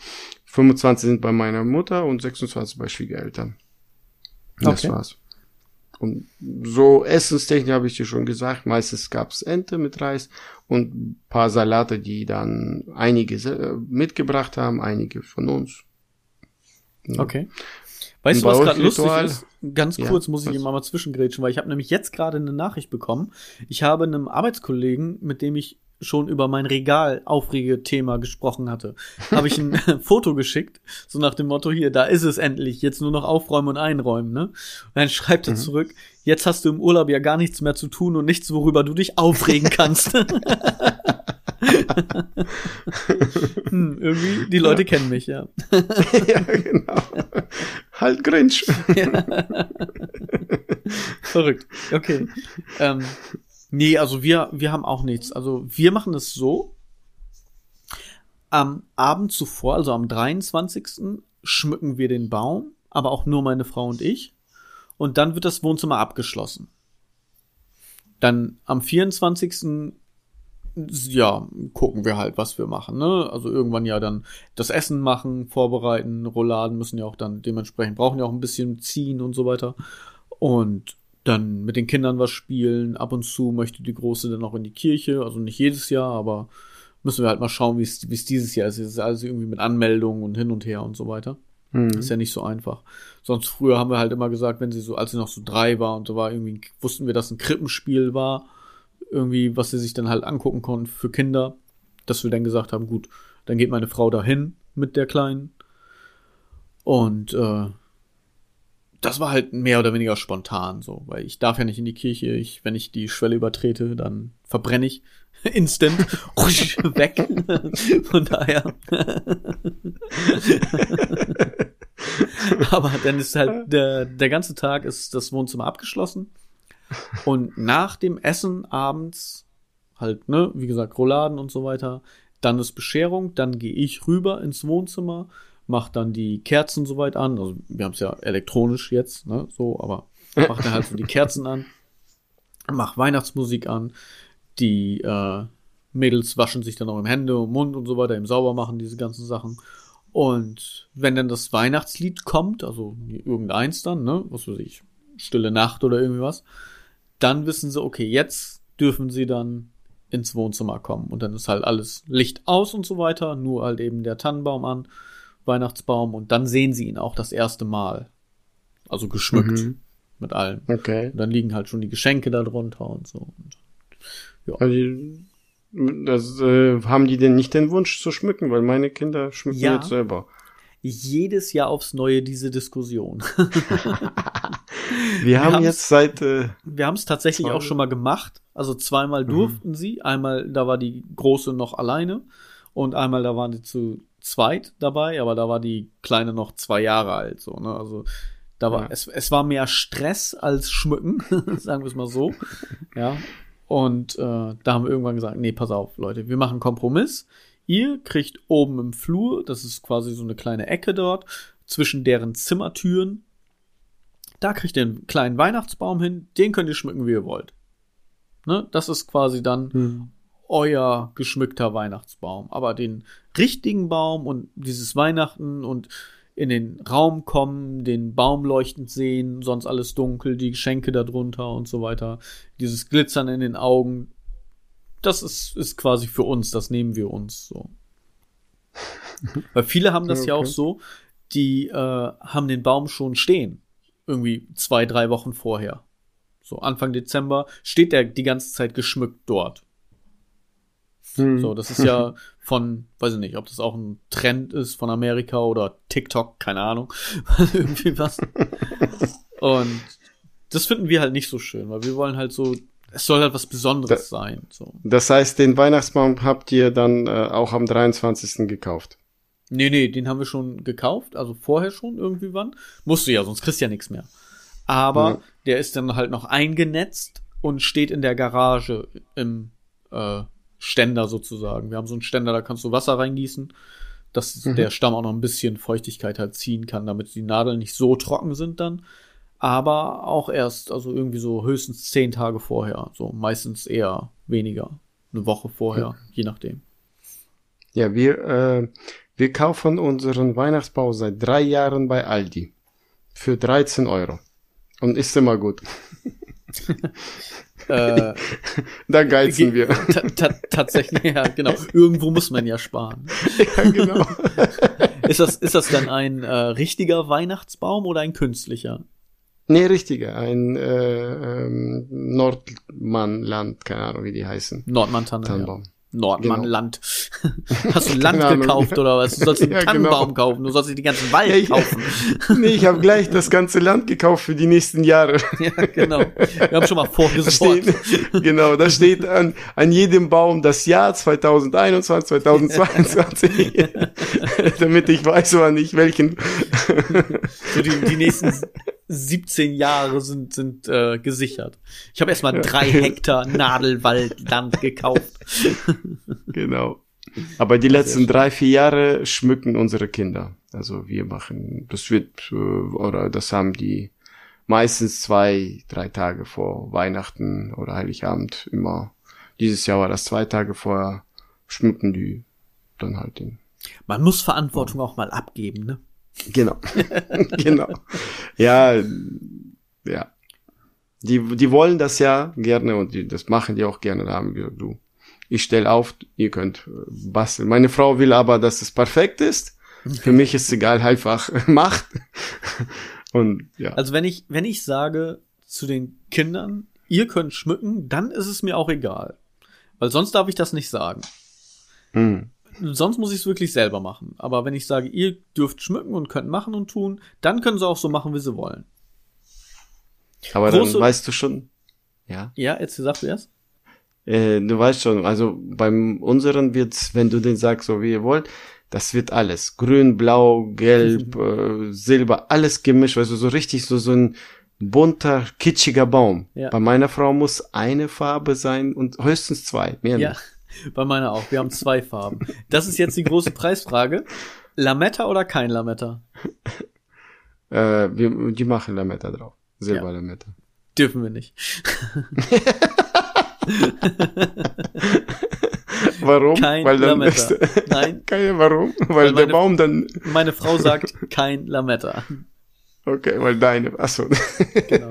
25 sind bei meiner Mutter und 26 bei Schwiegereltern. Das okay. war's. Und so Essenstechnik habe ich dir schon gesagt. Meistens gab's Ente mit Reis und ein paar Salate, die dann einige äh, mitgebracht haben, einige von uns. Ja. Okay. Weißt du, was gerade lustig ist? Ganz kurz ja, muss ich immer mal zwischengrätschen, weil ich habe nämlich jetzt gerade eine Nachricht bekommen. Ich habe einem Arbeitskollegen, mit dem ich schon über mein Regal Aufregethema gesprochen hatte, habe ich ein Foto geschickt, so nach dem Motto hier, da ist es endlich, jetzt nur noch aufräumen und einräumen, ne? Und dann schreibt er mhm. zurück, jetzt hast du im Urlaub ja gar nichts mehr zu tun und nichts, worüber du dich aufregen kannst. hm, irgendwie, die Leute ja. kennen mich, ja. ja, genau. Halt Grinch. Verrückt. Okay. Ähm, Nee, also wir, wir haben auch nichts. Also wir machen es so. Am Abend zuvor, also am 23. schmücken wir den Baum, aber auch nur meine Frau und ich. Und dann wird das Wohnzimmer abgeschlossen. Dann am 24. Ja, gucken wir halt, was wir machen, ne? Also irgendwann ja dann das Essen machen, vorbereiten, Rouladen müssen ja auch dann dementsprechend brauchen ja auch ein bisschen ziehen und so weiter. Und dann mit den Kindern was spielen. Ab und zu möchte die Große dann auch in die Kirche, also nicht jedes Jahr, aber müssen wir halt mal schauen, wie es dieses Jahr ist. Es ist alles irgendwie mit Anmeldungen und hin und her und so weiter. Mhm. Ist ja nicht so einfach. Sonst früher haben wir halt immer gesagt, wenn sie so, als sie noch so drei war und so war, irgendwie wussten wir, dass ein Krippenspiel war, irgendwie, was sie sich dann halt angucken konnten für Kinder, dass wir dann gesagt haben, gut, dann geht meine Frau dahin mit der Kleinen und äh, das war halt mehr oder weniger spontan so, weil ich darf ja nicht in die Kirche. Ich, wenn ich die Schwelle übertrete, dann verbrenne ich instant weg. Von daher. Aber dann ist halt der, der ganze Tag ist das Wohnzimmer abgeschlossen. Und nach dem Essen abends halt, ne, wie gesagt, Rouladen und so weiter, dann ist Bescherung, dann gehe ich rüber ins Wohnzimmer, mach dann die Kerzen soweit an. Also wir haben es ja elektronisch jetzt, ne, so, aber mach dann halt so die Kerzen an, mach Weihnachtsmusik an, die äh, Mädels waschen sich dann auch im Hände und Mund und so weiter, im Saubermachen, diese ganzen Sachen. Und wenn dann das Weihnachtslied kommt, also irgendeins dann, ne, was weiß ich, Stille Nacht oder irgendwie was, dann wissen sie, okay, jetzt dürfen sie dann ins Wohnzimmer kommen. Und dann ist halt alles Licht aus und so weiter, nur halt eben der Tannenbaum an, Weihnachtsbaum, und dann sehen sie ihn auch das erste Mal. Also geschmückt mhm. mit allem. Okay. Und dann liegen halt schon die Geschenke da drunter und so. Und, ja. Also das, äh, haben die denn nicht den Wunsch zu schmücken, weil meine Kinder schmücken ja, jetzt selber. Jedes Jahr aufs Neue diese Diskussion. wir, wir haben jetzt seit. Äh, wir haben es tatsächlich auch schon mal gemacht. Also zweimal mhm. durften mhm. sie. Einmal, da war die Große noch alleine und einmal, da waren sie zu zweit dabei, aber da war die Kleine noch zwei Jahre alt. So, ne? Also da war ja. es, es war mehr Stress als Schmücken, sagen wir es mal so. Ja. Und äh, da haben wir irgendwann gesagt, nee, pass auf, Leute, wir machen Kompromiss. Ihr kriegt oben im Flur, das ist quasi so eine kleine Ecke dort, zwischen deren Zimmertüren. Da kriegt ihr einen kleinen Weihnachtsbaum hin, den könnt ihr schmücken, wie ihr wollt. Ne? Das ist quasi dann hm. Euer geschmückter Weihnachtsbaum. Aber den richtigen Baum und dieses Weihnachten und in den Raum kommen, den Baum leuchtend sehen, sonst alles dunkel, die Geschenke darunter und so weiter, dieses Glitzern in den Augen, das ist, ist quasi für uns, das nehmen wir uns so. Weil viele haben das okay. ja auch so, die äh, haben den Baum schon stehen. Irgendwie zwei, drei Wochen vorher. So Anfang Dezember steht der die ganze Zeit geschmückt dort. Hm. So, das ist ja von, weiß ich nicht, ob das auch ein Trend ist von Amerika oder TikTok, keine Ahnung. Irgendwie was. Und das finden wir halt nicht so schön, weil wir wollen halt so, es soll halt was Besonderes da, sein. So. Das heißt, den Weihnachtsbaum habt ihr dann äh, auch am 23. gekauft? Nee, nee, den haben wir schon gekauft, also vorher schon irgendwie wann. Musst du ja, sonst kriegst du ja nichts mehr. Aber ja. der ist dann halt noch eingenetzt und steht in der Garage im äh, Ständer sozusagen. Wir haben so einen Ständer, da kannst du Wasser reingießen, dass mhm. der Stamm auch noch ein bisschen Feuchtigkeit halt ziehen kann, damit die Nadeln nicht so trocken sind dann. Aber auch erst, also irgendwie so höchstens zehn Tage vorher. So meistens eher weniger. Eine Woche vorher, ja. je nachdem. Ja, wir, äh, wir kaufen unseren Weihnachtsbau seit drei Jahren bei Aldi. Für 13 Euro. Und ist immer gut. Äh, da geizen wir. Tatsächlich, ja, genau. Irgendwo muss man ja sparen. Ja, genau. ist, das, ist das dann ein äh, richtiger Weihnachtsbaum oder ein künstlicher? Nee, richtiger. Ein äh, ähm, Nordmannland, keine Ahnung, wie die heißen. Nordmann-Tanne, ja. Nordmannland. Genau. Hast du Land gekauft oder was? Du sollst einen ja, Tannenbaum genau. kaufen, du sollst nicht den ganzen Wald ja, ich, kaufen. nee, ich habe gleich das ganze Land gekauft für die nächsten Jahre. ja, genau. Wir haben schon mal vorgesorgt. genau, da steht an, an jedem Baum das Jahr 2021, 2022, damit ich weiß, wann ich welchen. so die, die nächsten 17 Jahre sind, sind äh, gesichert. Ich habe erstmal drei Hektar Nadelwaldland gekauft. genau. Aber die letzten drei, vier Jahre schmücken unsere Kinder. Also wir machen, das wird, äh, oder das haben die meistens zwei, drei Tage vor Weihnachten oder Heiligabend immer. Dieses Jahr war das zwei Tage vorher, schmücken die dann halt den. Man muss Verantwortung auch mal abgeben, ne? Genau. genau. Ja, ja. Die, die wollen das ja gerne und die, das machen die auch gerne. Da haben wir gesagt, du, ich stell auf, ihr könnt äh, basteln. Meine Frau will aber, dass es perfekt ist. Für mich ist es egal, einfach macht. Und ja. Also wenn ich, wenn ich sage zu den Kindern, ihr könnt schmücken, dann ist es mir auch egal. Weil sonst darf ich das nicht sagen. Hm sonst muss ich es wirklich selber machen. Aber wenn ich sage, ihr dürft schmücken und könnt machen und tun, dann können sie auch so machen, wie sie wollen. Aber Große- dann weißt du schon, ja. Ja, jetzt du erst? Äh, du weißt schon, also beim unseren wird's, wenn du den sagst, so wie ihr wollt, das wird alles. Grün, blau, gelb, äh, Silber, alles gemischt, also so richtig so, so ein bunter, kitschiger Baum. Ja. Bei meiner Frau muss eine Farbe sein und höchstens zwei, mehr Ja, nicht. bei meiner auch. Wir haben zwei Farben. Das ist jetzt die große Preisfrage. Lametta oder kein Lametta? Äh, wir, die machen Lametta drauf. Silberlametta. Dürfen wir nicht. Warum? Kein Weil dann Lametta. ist, Nein, keine, warum? Weil, Weil der meine- Baum dann, meine Frau sagt kein Lametta. okay, weil deine, achso. Genau.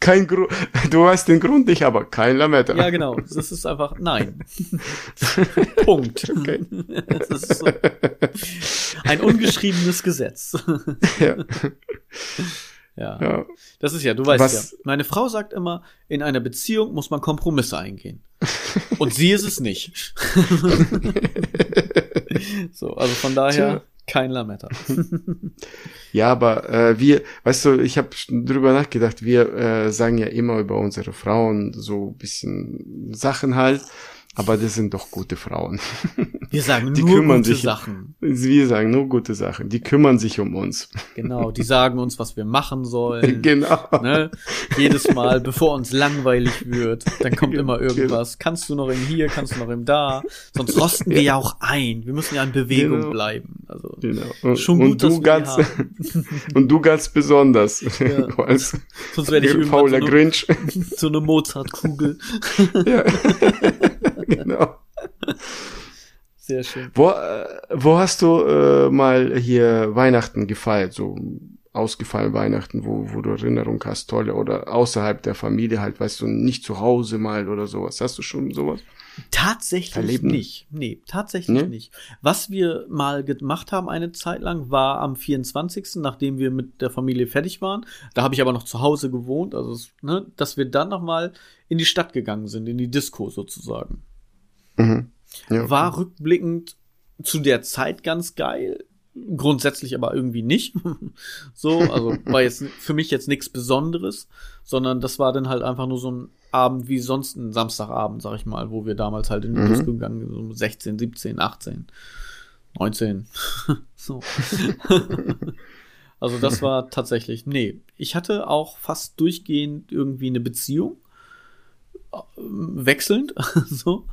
kein Grund, du weißt den Grund nicht, aber kein Lametta. Ja, genau. Das ist einfach nein. Punkt. Okay. Das ist so ein ungeschriebenes Gesetz. Ja. Ja. ja. Das ist ja, du weißt Was- ja. Meine Frau sagt immer, in einer Beziehung muss man Kompromisse eingehen. Und sie ist es nicht. so, also von daher Tja. kein Lametta. Ja, aber äh, wir, weißt du, ich habe drüber nachgedacht, wir äh, sagen ja immer über unsere Frauen so ein bisschen Sachen halt, aber das sind doch gute Frauen. Wir sagen Die nur gute sich. Sachen. Wir sagen nur gute Sachen, die kümmern sich um uns. Genau, die sagen uns, was wir machen sollen. genau. Ne? Jedes Mal, bevor uns langweilig wird, dann kommt immer Genau. irgendwas. Kannst du noch im hier, kannst du noch im da? Sonst rosten wir ja auch ein. Wir müssen ja in Bewegung Genau. bleiben. Also Genau. Und, Schon gut, und dass du wir die ganz und du ganz besonders Ja. sonst werde ich irgendwann so fauler eine, Grinch. so eine Mozartkugel. ja. genau. Sehr schön. Wo, äh, wo hast du äh, mal hier Weihnachten gefeiert, so ausgefallen Weihnachten, wo, wo du Erinnerung hast, tolle oder außerhalb der Familie halt, weißt du, nicht zu Hause mal oder sowas. Hast du schon sowas? Tatsächlich Erleben? nicht. Nee, tatsächlich Nee? nicht. Was wir mal gemacht haben eine Zeit lang, war am 24., nachdem wir mit der Familie fertig waren. Da habe ich aber noch zu Hause gewohnt, also ne, dass wir dann noch mal in die Stadt gegangen sind, in die Disco sozusagen. Mhm. Ja. War rückblickend zu der Zeit ganz geil. Grundsätzlich aber irgendwie nicht. so, also war jetzt für mich jetzt nichts Besonderes, sondern das war dann halt einfach nur so ein Abend wie sonst ein Samstagabend, sag ich mal, wo wir damals halt in die Mhm. Disco gegangen sind, so um 16, 17, 18, 19. so. also das war tatsächlich, nee. Ich hatte auch fast durchgehend irgendwie eine Beziehung wechselnd, so.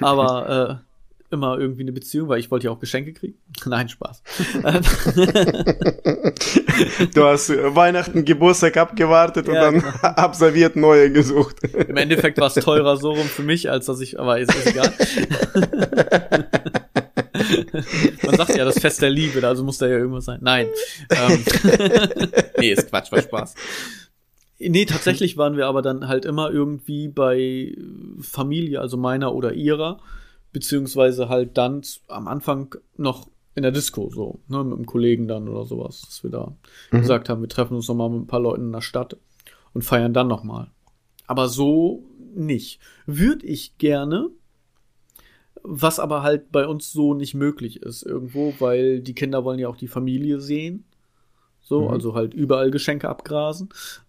Aber äh, immer irgendwie eine Beziehung, weil ich wollte ja auch Geschenke kriegen. Nein, Spaß. Du hast äh, Weihnachten, Geburtstag abgewartet Ja, und dann genau. absolviert neue gesucht. Im Endeffekt war es teurer so rum für mich, als dass ich, aber ist, ist egal. Man sagt ja, das Fest der Liebe, also muss da ja irgendwas sein. Nein. Ähm, nee, ist Quatsch, war Spaß. Nee, tatsächlich waren wir aber dann halt immer irgendwie bei Familie, also meiner oder ihrer, beziehungsweise halt dann am Anfang noch in der Disco, so, ne, mit einem Kollegen dann oder sowas, dass wir da gesagt haben, wir treffen uns nochmal mit ein paar Leuten in der Stadt und feiern dann nochmal. Aber so nicht. Würde ich gerne, was aber halt bei uns so nicht möglich ist irgendwo, weil die Kinder wollen ja auch die Familie sehen. So, Mhm. also halt überall Geschenke abgrasen.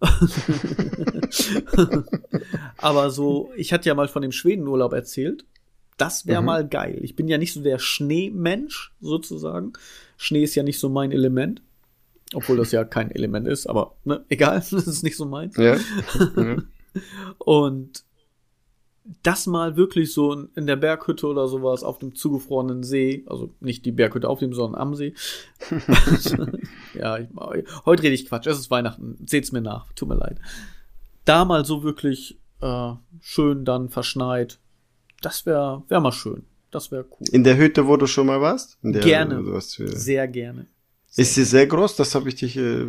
aber so, ich hatte ja mal von dem Schwedenurlaub erzählt. Das wäre Mhm. mal geil. Ich bin ja nicht so der Schneemensch, sozusagen. Schnee ist ja nicht so mein Element. Obwohl das ja kein Element ist, aber ne, egal, das ist nicht so meins. Ja. ja. Und das mal wirklich so in- der Berghütte oder sowas auf dem zugefrorenen See, also nicht die Berghütte auf dem, sondern am See. ja, ich, heute rede ich Quatsch, es ist Weihnachten, seht's mir nach, tut mir leid. Da mal so wirklich äh, schön dann verschneit, das wäre wär mal schön, das wäre cool. In der Hütte, wo du schon mal warst? In der, Gerne. Sehr gerne. ist sie sehr groß? Das habe ich dich, äh,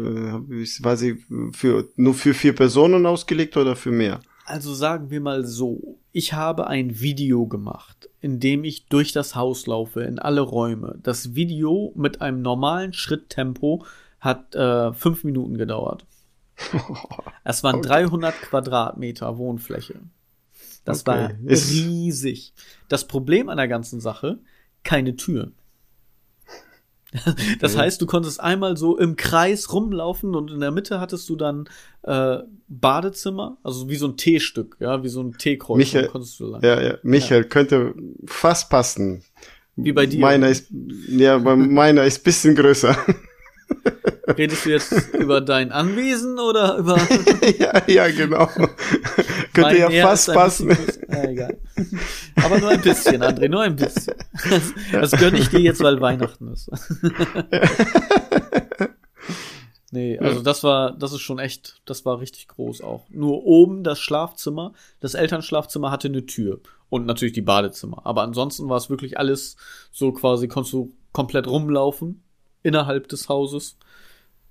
war sie für nur für vier Personen ausgelegt oder für mehr? Also sagen wir mal so, ich habe ein Video gemacht, in dem ich durch das Haus laufe, in alle Räume. Das Video mit einem normalen Schritttempo hat äh, fünf Minuten gedauert. Es waren Okay. 300 Quadratmeter Wohnfläche. Das Okay. war riesig. Das Problem an der ganzen Sache, keine Türen. Das heißt, du konntest einmal so im Kreis rumlaufen und in der Mitte hattest du dann äh, Badezimmer, also wie so ein T-Stück, ja, wie so ein T-Kreuz. Michael, ja, ja, Michael könnte fast passen. Wie bei dir. Meiner ist, ja, meiner ist bisschen größer. Redest du jetzt über dein Anwesen oder über ja, ja, genau. könnte ja fast passen. Egal. Aber nur ein bisschen, André, nur ein bisschen. Das, das gönne ich dir jetzt, weil Weihnachten ist. Nee, also das war, das ist schon echt, das war richtig groß auch. Nur oben das Schlafzimmer, das Elternschlafzimmer hatte eine Tür und natürlich die Badezimmer. Aber ansonsten war es wirklich alles so quasi, konntest du komplett rumlaufen innerhalb des Hauses.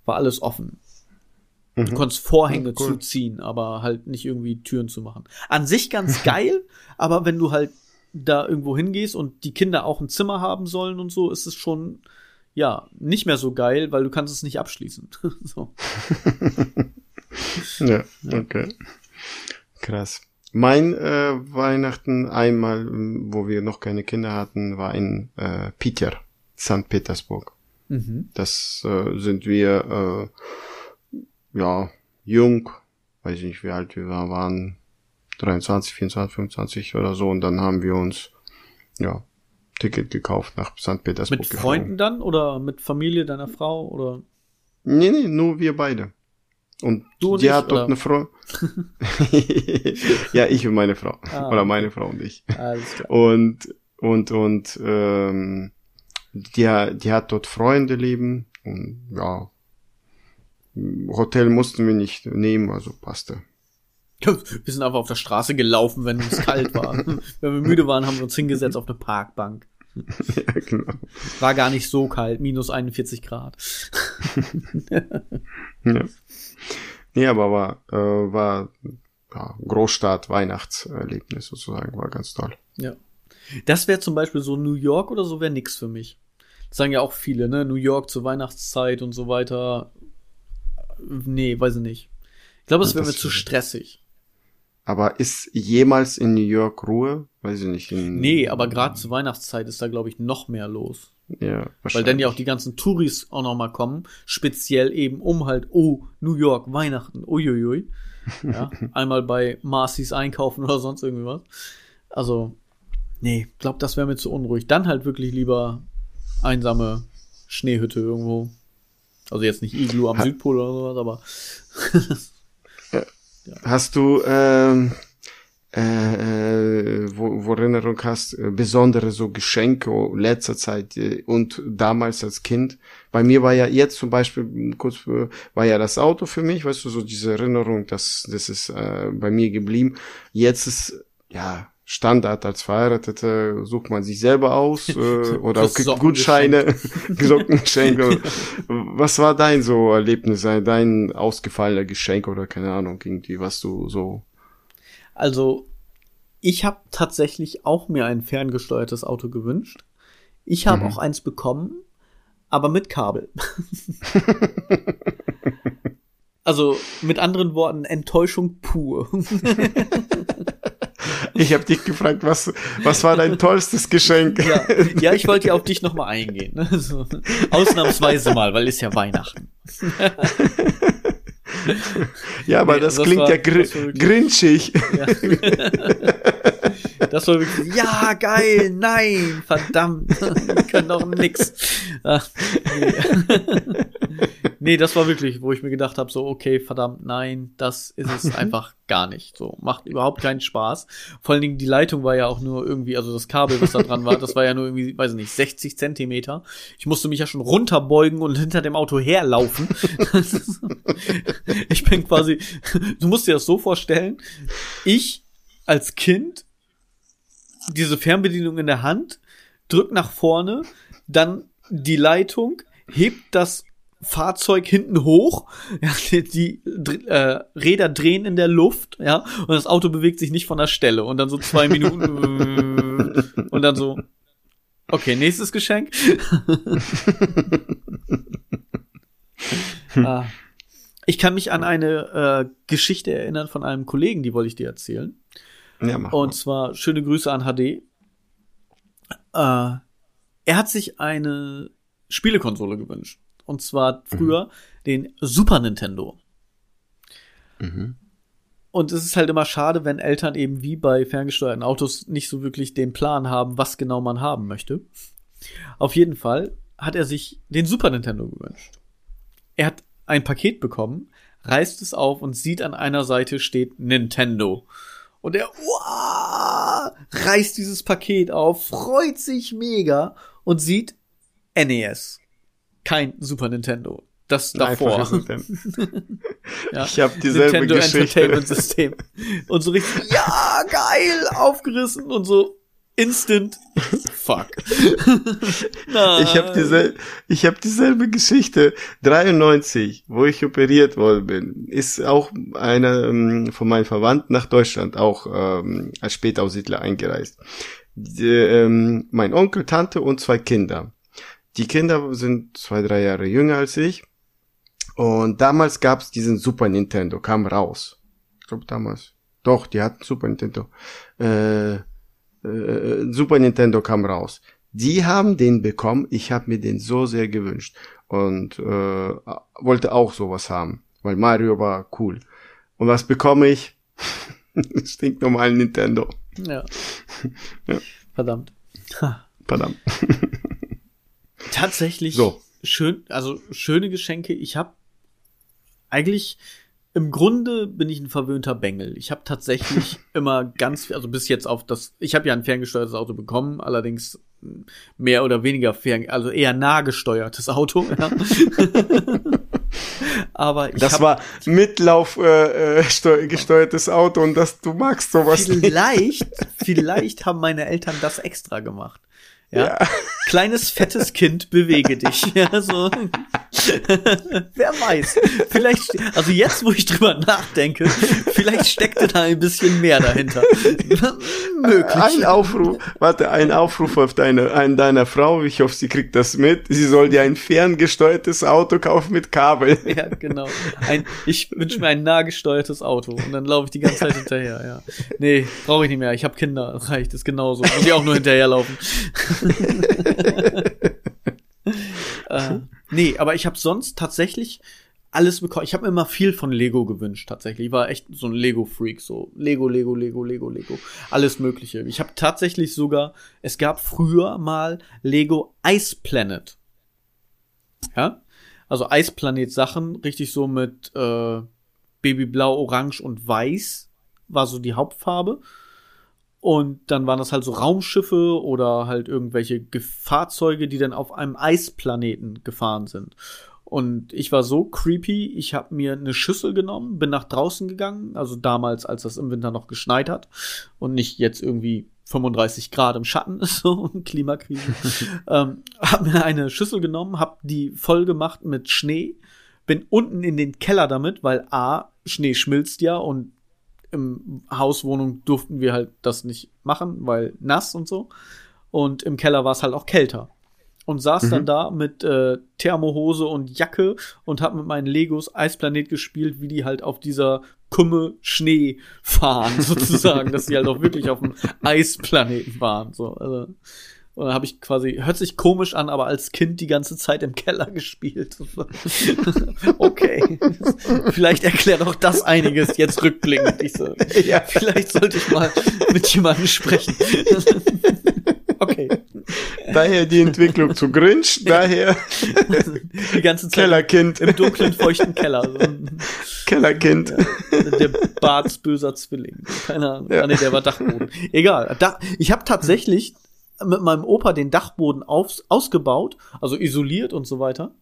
War alles offen. Du konntest Vorhänge Mhm. Cool. zuziehen, aber halt nicht irgendwie Türen zu machen. An sich ganz geil, aber wenn du halt da irgendwo hingehst und die Kinder auch ein Zimmer haben sollen und so, ist es schon, ja, nicht mehr so geil, weil du kannst es nicht abschließen. so. Ja, okay. Krass. Mein äh, Weihnachten einmal, ähm, wo wir noch keine Kinder hatten, war in äh, Peter, St. Petersburg. Mhm. Das äh, sind wir, äh, ja, jung, weiß ich nicht, wie alt wir waren, waren 23, 24, 25 oder so. Und dann haben wir uns, ja, Ticket gekauft nach St. Petersburg. Mit geflogen. Freunden dann oder mit Familie deiner Frau oder Nee, nee, nur wir beide. Und Du und die ich, hat dort oder? eine Frau. ja, ich und meine Frau. Ah, Oder meine Frau und ich. alles klar. Und, und, und, ähm, die, die hat dort Freunde leben. Und ja, Hotel mussten wir nicht nehmen, also passte. Wir sind einfach auf der Straße gelaufen, wenn es kalt war. wenn wir müde waren, haben wir uns hingesetzt auf eine Parkbank. ja, genau. War gar nicht so kalt, minus 41 Grad. Ja. Nee, aber war, äh, war ja, Großstadt, Weihnachtserlebnis sozusagen, war ganz toll. Ja. Das wäre zum Beispiel so New York oder so wäre nix für mich. Das sagen ja auch viele, ne? New York zur Weihnachtszeit und so weiter. Nee, weiß ich nicht. Ich glaube, es wäre mir zu stressig. Aber ist jemals in New York Ruhe? Weiß ich nicht. In, Nee, aber gerade zur Weihnachtszeit ist da, glaube ich, noch mehr los. Ja, Weil dann ja auch die ganzen Touris auch noch mal kommen, speziell eben um halt, oh, New York, Weihnachten, uiuiui. Ja, einmal bei Marcy's einkaufen oder sonst irgendwie was. Also, nee, glaub, das wäre mir zu unruhig. Dann halt wirklich lieber einsame Schneehütte irgendwo. Also jetzt nicht Iglu am Ha- Südpol oder sowas, aber Hast du ähm, äh, äh, wo, wo Erinnerung hast, äh, besondere so Geschenke letzter Zeit äh, und damals als Kind? Bei mir war ja jetzt zum Beispiel kurz äh, war ja das Auto für mich, weißt du, so diese Erinnerung, das das ist äh, bei mir geblieben. Jetzt ist ja Standard als Verheiratete sucht man sich selber aus äh, oder kriegt Gutscheine, Sockengeschenke. Was war dein so Erlebnis, dein ausgefallener Geschenk oder keine Ahnung irgendwie, was du so Also, ich habe tatsächlich auch mir ein ferngesteuertes Auto gewünscht. Ich habe Mhm. auch eins bekommen, aber mit Kabel. also, mit anderen Worten, Enttäuschung pur. Ich habe dich gefragt, was, was war dein tollstes Geschenk? ja, ja, ich wollte ja auf dich nochmal eingehen. Ne? So, ausnahmsweise mal, weil ist ja Weihnachten. Ja, aber Nee, das das klingt war- ja gr grinchig. Ja. Das war wirklich, ja, geil, nein, verdammt, wir können doch nix. Ach, nee. nee, das war wirklich, wo ich mir gedacht habe, so, okay, verdammt, nein, das ist es einfach gar nicht. So, macht überhaupt keinen Spaß. Vor allen Dingen, die Leitung war ja auch nur irgendwie, also das Kabel, was da dran war, das war ja nur irgendwie, weiß ich nicht, 60 Zentimeter. Ich musste mich ja schon runterbeugen und hinter dem Auto herlaufen. ich bin quasi, du musst dir das so vorstellen, ich als Kind diese Fernbedienung in der Hand, drückt nach vorne, dann die Leitung, hebt das Fahrzeug hinten hoch, ja, die, äh, Räder drehen in der Luft, ja, und das Auto bewegt sich nicht von der Stelle und dann so zwei Minuten und dann so, okay, nächstes Geschenk. ah. Ich kann mich an eine äh, Geschichte erinnern von einem Kollegen, die wollte ich dir erzählen. Ja, mach Und zwar schöne Grüße an HD. Äh, er hat sich eine Spielekonsole gewünscht. Und zwar früher mhm. den Super Nintendo. Mhm. Und es ist halt immer schade, wenn Eltern eben wie bei ferngesteuerten Autos nicht so wirklich den Plan haben, was genau man haben möchte. Auf jeden Fall hat er sich den Super Nintendo gewünscht. Er hat ein Paket bekommen, reißt es auf und sieht an einer Seite steht Nintendo. Und er uah, reißt dieses Paket auf, freut sich mega und sieht NES. Kein Super Nintendo das davor. ja. Ich habe dieselbe Nintendo Geschichte. Entertainment System. Und so richtig, ja, geil, aufgerissen und so instant fuck. ich habe dieselbe, ich habe dieselbe Geschichte. 93, wo ich operiert worden bin, ist auch einer ähm, von meinen Verwandten nach Deutschland auch ähm, als Spätaussiedler eingereist. Die, ähm, mein Onkel, Tante und zwei Kinder. Die Kinder sind zwei, drei Jahre jünger als ich und damals gab's diesen Super Nintendo, kam raus. Ich glaube damals. Doch, die hatten Super Nintendo. Äh, äh, Super Nintendo kam raus. Die haben den bekommen. Ich habe mir den so sehr gewünscht und äh, wollte auch sowas haben, weil Mario war cool. Und was bekomme ich? Stinknormalen Nintendo. Ja. ja. Verdammt. Verdammt. Tatsächlich so. schön, also schöne Geschenke. Ich habe eigentlich im Grunde bin ich ein verwöhnter Bengel. Ich habe tatsächlich immer ganz, also bis jetzt auf das, ich habe ja ein ferngesteuertes Auto bekommen, allerdings mehr oder weniger fern, also eher nahgesteuertes Auto. Ja. Aber ich das war Mitlauf äh, äh, gesteuertes Auto und das du magst sowas vielleicht, nicht. Vielleicht haben meine Eltern das extra gemacht. Ja? ja. Kleines, fettes Kind, bewege dich. Ja, so. Wer weiß. Vielleicht, also jetzt, wo ich drüber nachdenke, vielleicht steckte da ein bisschen mehr dahinter. Möglich. Ein Aufruf, warte, ein Aufruf auf deine, an deiner Frau. Ich hoffe, sie kriegt das mit. Sie soll dir ein ferngesteuertes Auto kaufen mit Kabel. Ja, genau. Ein, ich wünsche mir ein nahgesteuertes Auto und dann laufe ich die ganze Zeit hinterher, ja. Nee, brauche ich nicht mehr. Ich habe Kinder, reicht, ist genauso. Muss ich auch nur hinterherlaufen. äh, nee, aber ich habe sonst tatsächlich alles bekommen. Ich habe mir immer viel von Lego gewünscht, tatsächlich. Ich war echt so ein Lego-Freak, so Lego, Lego, Lego, Lego, Lego. Alles Mögliche. Ich habe tatsächlich sogar, es gab früher mal Lego Ice Planet. Ja? Also Eisplanet-Sachen, richtig so mit äh, Babyblau, Orange und Weiß war so die Hauptfarbe. Und dann waren das halt so Raumschiffe oder halt irgendwelche Fahrzeuge, die dann auf einem Eisplaneten gefahren sind. Und ich war so creepy, ich habe mir eine Schüssel genommen, bin nach draußen gegangen, also damals, als das im Winter noch geschneit hat und nicht jetzt irgendwie 35 Grad im Schatten ist, so Klimakrise. ähm, hab mir eine Schüssel genommen, hab die voll gemacht mit Schnee, bin unten in den Keller damit, weil A, Schnee schmilzt ja und im Hauswohnung durften wir halt das nicht machen, weil nass und so. Und im Keller war es halt auch kälter. Und saß mhm. dann da mit äh, Thermohose und Jacke und hab mit meinen Legos Eisplanet gespielt, wie die halt auf dieser Kumme Schnee fahren, sozusagen, dass sie halt auch wirklich auf dem Eisplaneten waren. So, also und dann habe ich quasi, hört sich komisch an, aber als Kind die ganze Zeit im Keller gespielt. okay. vielleicht erklärt auch das einiges jetzt rückblickend. Ich so, ja. Vielleicht sollte ich mal mit jemandem sprechen. okay. Daher die Entwicklung zu Grinch, daher die ganze Zeit Kellerkind. im dunklen, feuchten Keller. Kellerkind. Ja, der Barts böser Zwilling. Keine Ahnung. Ja. Ah, nee, der war Dachboden. Egal. Da, ich habe tatsächlich mit meinem Opa den Dachboden auf, ausgebaut, also isoliert und so weiter,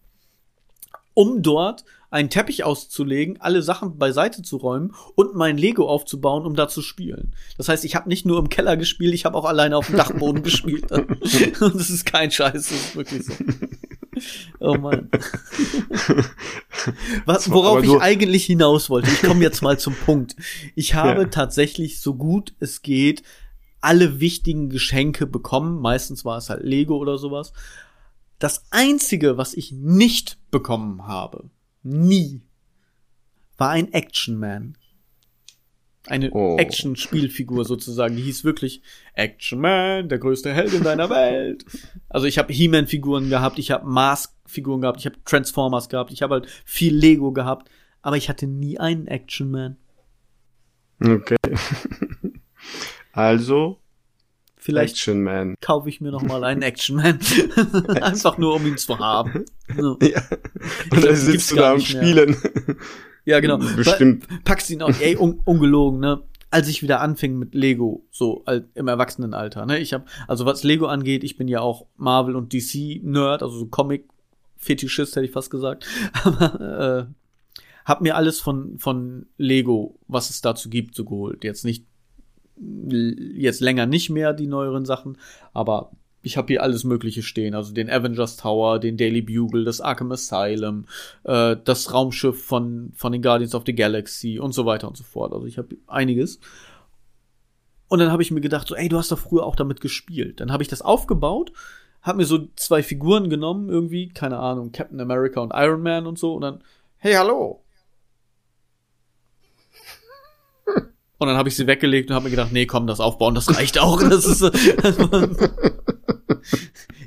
um dort einen Teppich auszulegen, alle Sachen beiseite zu räumen und mein Lego aufzubauen, um da zu spielen. Das heißt, ich habe nicht nur im Keller gespielt, ich habe auch alleine auf dem Dachboden gespielt. Und das ist kein Scheiß, das ist wirklich so. Oh Mann. Was, worauf ich eigentlich hinaus wollte, ich komme jetzt mal zum Punkt. Ich habe ja. tatsächlich so gut es geht alle wichtigen Geschenke bekommen. Meistens war es halt Lego oder sowas. Das einzige, was ich nicht bekommen habe, nie, war ein Action Man. Eine Oh. Action-Spielfigur sozusagen. Die hieß wirklich Action Man, der größte Held in deiner Welt. Also ich habe He-Man-Figuren gehabt, ich habe Mask-Figuren gehabt, ich habe Transformers gehabt, ich habe halt viel Lego gehabt, aber ich hatte nie einen Action Man. Okay. Also, Vielleicht Action Man. kaufe ich mir noch mal einen Action Man. Einfach nur, um ihn zu haben. So. Ja. Und dann sitzt du da am. Spielen. Ja, genau. Bestimmt. packst ihn auch, ey, un, ungelogen, ne? Als ich wieder anfing mit Lego, so im Erwachsenenalter, ne? Ich habe, also was Lego angeht, ich bin ja auch Marvel und DC Nerd, also so Comic Fetischist hätte ich fast gesagt, aber äh, hab mir alles von von Lego, was es dazu gibt, so geholt. Jetzt nicht jetzt länger nicht mehr die neueren Sachen, aber ich habe hier alles Mögliche stehen, also den Avengers Tower, den Daily Bugle, das Arkham Asylum, äh, das Raumschiff von von den Guardians of the Galaxy und so weiter und so fort. Also ich habe einiges. Und dann habe ich mir gedacht, so, ey, du hast doch früher auch damit gespielt. Dann habe ich das aufgebaut, habe mir so zwei Figuren genommen, irgendwie, keine Ahnung, Captain America und Iron Man und so, und dann, hey, hallo. Und dann habe ich sie weggelegt und habe mir gedacht, nee, komm, das aufbauen, das reicht auch. Das ist,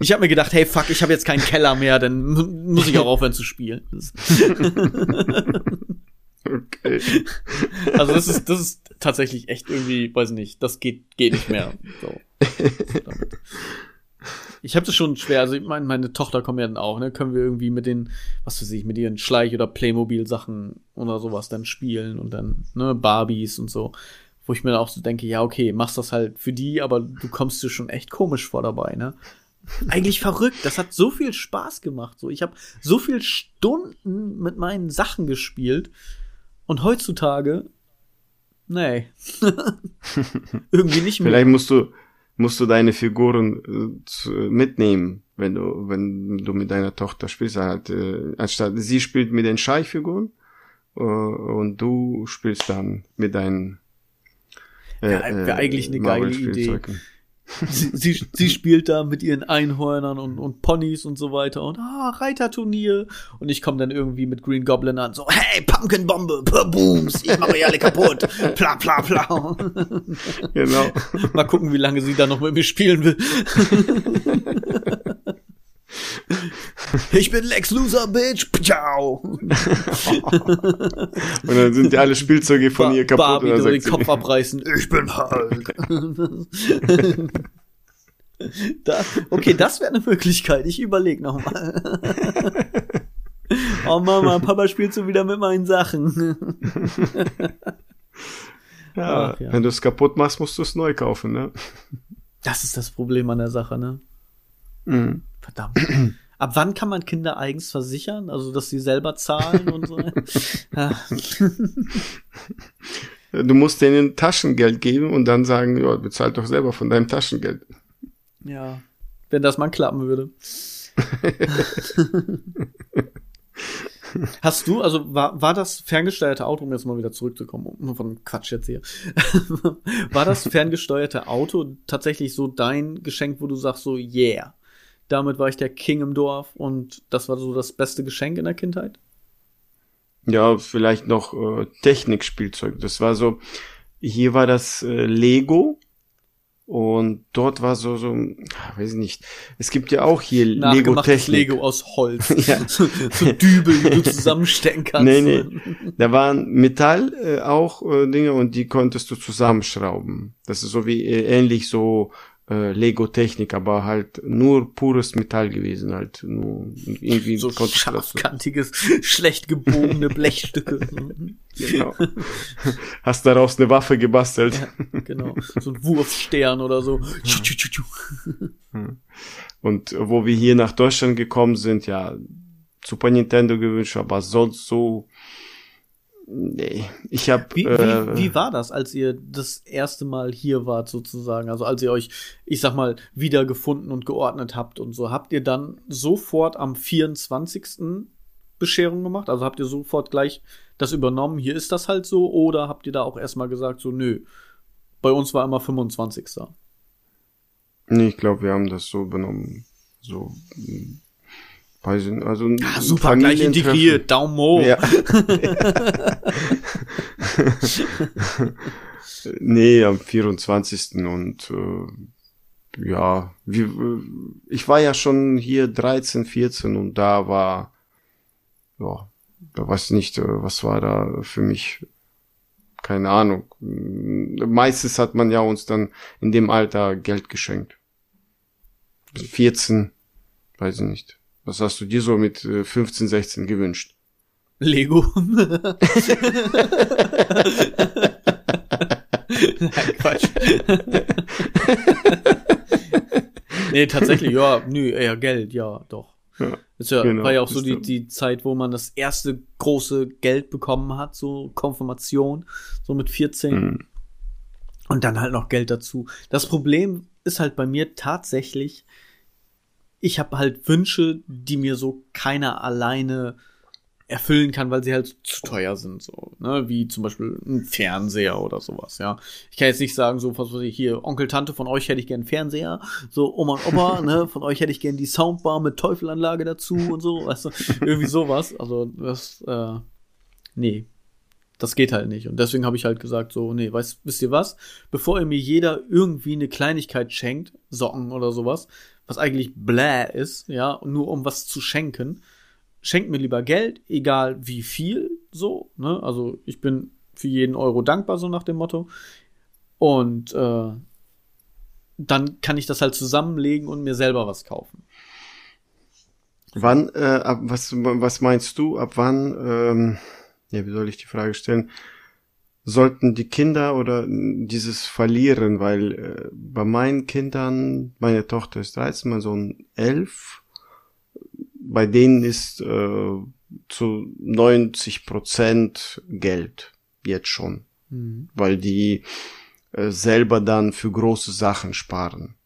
ich habe mir gedacht, hey, fuck, ich habe jetzt keinen Keller mehr, dann mu- muss ich auch aufhören zu spielen. Okay. Also das ist, das ist tatsächlich echt irgendwie, weiß nicht, das geht, geht nicht mehr. So. Damit. Ich habe das schon schwer, also ich meine, meine Tochter kommt ja dann auch, ne? Können wir irgendwie mit den, was weiß ich, mit ihren Schleich- oder Playmobil-Sachen oder sowas dann spielen und dann, ne, Barbies und so. Wo ich mir dann auch so denke, ja, okay, machst das halt für die, aber du kommst dir schon echt komisch vor dabei, ne? Eigentlich verrückt. Das hat so viel Spaß gemacht. So, ich habe so viel Stunden mit meinen Sachen gespielt. Und heutzutage, nee. Irgendwie nicht mehr. Vielleicht musst du, musst du deine Figuren äh, mitnehmen, wenn du, wenn du mit deiner Tochter spielst. Halt, äh, anstatt sie spielt mit den Scheichfiguren äh, und du spielst dann mit deinen äh, Wär- wär eigentlich eine geile Marvel-Spielzeugen. Sie, sie, sie spielt da mit ihren Einhörnern und, und Ponys und so weiter und ah, Reiterturnier. Und ich komme dann irgendwie mit Green Goblin an, so, hey, Pumpkinbombe, booms, ich mache euch alle kaputt, pla, pla, pla. Genau. Mal gucken, wie lange sie da noch mit mir spielen will. Ich bin Lex Loser, Bitch. Ciao. Und dann sind ja alle Spielzeuge von ihr kaputt. Barbie soll den Kopf abreißen. Ich bin Hulk. da, okay, das wäre eine Möglichkeit. Ich überlege noch mal. oh Mama, Papa spielt so wieder mit meinen Sachen. ja, Ach, ja. Wenn du es kaputt machst, musst du es neu kaufen, ne? Das ist das Problem an der Sache, ne? Mhm. Verdammt. Ab wann kann man Kinder eigens versichern? Also, dass sie selber zahlen und so? Ja. Du musst denen Taschengeld geben und dann sagen, ja, bezahl doch selber von deinem Taschengeld. ja. Wenn das mal klappen würde. Hast du, also war, war das ferngesteuerte Auto, um jetzt mal wieder zurückzukommen, um von Quatsch jetzt hier, war das ferngesteuerte Auto tatsächlich so dein Geschenk, wo du sagst so, yeah, damit war ich der King im Dorf und das war so das beste Geschenk in der Kindheit? Ja, vielleicht noch äh, Technikspielzeug. Das war so, hier war das äh, Lego und dort war so, so, ah, weiß ich nicht. Es gibt ja auch hier Lego-Technik. Lego aus Holz. Ja. so, so Dübel, die du zusammenstecken kannst. Nee, nee. Da waren Metall äh, auch äh, Dinge und die konntest du zusammenschrauben. Das ist so wie äh, ähnlich so äh, Lego-Technik, aber halt nur pures Metall gewesen, halt nur irgendwie So scharfkantiges, schlecht gebogene Blechstücke. Genau. Hast daraus eine Waffe gebastelt. Ja, genau. So ein Wurfstern oder so. Tschu. Und wo wir hier nach Deutschland gekommen sind, ja, Super Nintendo gewünscht, aber sonst so, nee. Ich habe Wie, äh, wie, wie war das, als ihr das erste Mal hier wart, sozusagen? Also als ihr euch, ich sag mal, wiedergefunden und geordnet habt und so. Habt ihr dann sofort am 24. Bescherung gemacht? Also habt ihr sofort gleich das übernommen, hier ist das halt so? Oder habt ihr da auch erstmal gesagt, so, nö, bei uns war immer 25. Nee, ich glaube, wir haben das so benommen. So. Weiß ich, also ja, super, gleich integriert, Daumen hoch. Ja. nee, am 24. und äh, ja, wie, ich war ja schon hier 13, 14 und da war, ja, da weiß nicht, äh, was war da für mich, keine Ahnung. Meistens hat man ja uns dann in dem Alter Geld geschenkt. 14, weiß ich nicht. Was hast du dir so mit 15, äh, 16 gewünscht? Lego. Nein, Quatsch. nee, tatsächlich, ja, nö, eher Geld, ja, doch. Ja, das ja, genau, war ja auch so die, die Zeit, wo man das erste große Geld bekommen hat, so Konfirmation, so mit 14. Mhm. Und dann halt noch Geld dazu. Das Problem ist halt bei mir tatsächlich, ich habe halt Wünsche, die mir so keiner alleine erfüllen kann, weil sie halt zu teuer sind, so, ne, wie zum Beispiel ein Fernseher oder sowas, ja. Ich kann jetzt nicht sagen, so, was weiß ich, hier, Onkel, Tante, von euch hätte ich gern Fernseher, so, Oma und Opa, ne, von euch hätte ich gern die Soundbar mit Teufelanlage dazu und so, weißt du, irgendwie sowas, also, das, äh, nee, das geht halt nicht. Und deswegen habe ich halt gesagt, so, nee, weißt, wisst ihr was? Bevor ihr mir jeder irgendwie eine Kleinigkeit schenkt, Socken oder sowas, was eigentlich bläh ist, ja, nur um was zu schenken. Schenkt mir lieber Geld, egal wie viel, so, ne? Also ich bin für jeden Euro dankbar, so nach dem Motto. Und äh, dann kann ich das halt zusammenlegen und mir selber was kaufen. Wann, äh, ab, was, was meinst du, ab wann, ähm, ja, wie soll ich die Frage stellen? sollten die Kinder oder dieses verlieren, weil äh, bei meinen Kindern, meine Tochter ist 13, mein Sohn 11, bei denen ist äh, zu 90 Prozent Geld jetzt schon, mhm. weil die äh, selber dann für große Sachen sparen.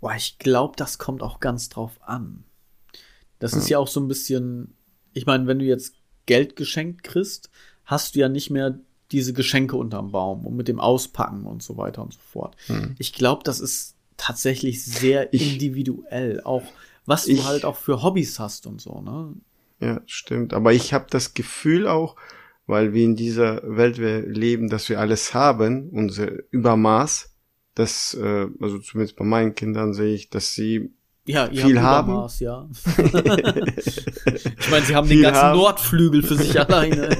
Boah, ich glaube, das kommt auch ganz drauf an. Das ja. ist ja auch so ein bisschen, ich meine, wenn du jetzt Geld geschenkt kriegst, hast du ja nicht mehr diese Geschenke unterm Baum und mit dem Auspacken und so weiter und so fort. Hm. Ich glaube, das ist tatsächlich sehr ich, individuell, auch was du ich, halt auch für Hobbys hast und so, ne? Ja, stimmt. Aber ich habe das Gefühl auch, weil wir in dieser Welt leben, dass wir alles haben, unser Übermaß, dass, äh, also zumindest bei meinen Kindern sehe ich, dass sie ja, ihr viel habt haben. Übermaß, ja. ich meine, sie haben den ganzen haben. Nordflügel für sich alleine.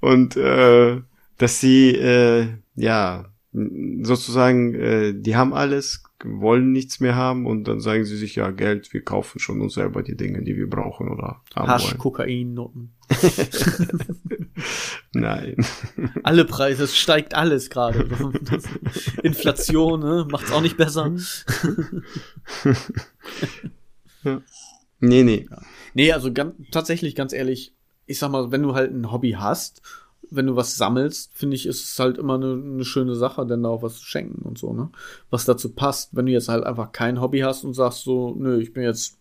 Und äh, dass sie äh, ja sozusagen, äh, die haben alles, wollen nichts mehr haben und dann sagen sie sich, ja, Geld, wir kaufen schon uns selber die Dinge, die wir brauchen oder haben Hasch, wollen. Kokain, Noten. Nein. Alle Preise, es steigt alles gerade. Inflation, ne? Macht's auch nicht besser. ja. Nee, nee. Nee, also ganz, tatsächlich, ganz ehrlich, ich sag mal, wenn du halt ein Hobby hast, wenn du was sammelst, finde ich, ist es halt immer eine, eine schöne Sache, denn da auch was zu schenken und so, ne? Was dazu passt. Wenn du jetzt halt einfach kein Hobby hast und sagst so, nö, ich bin jetzt,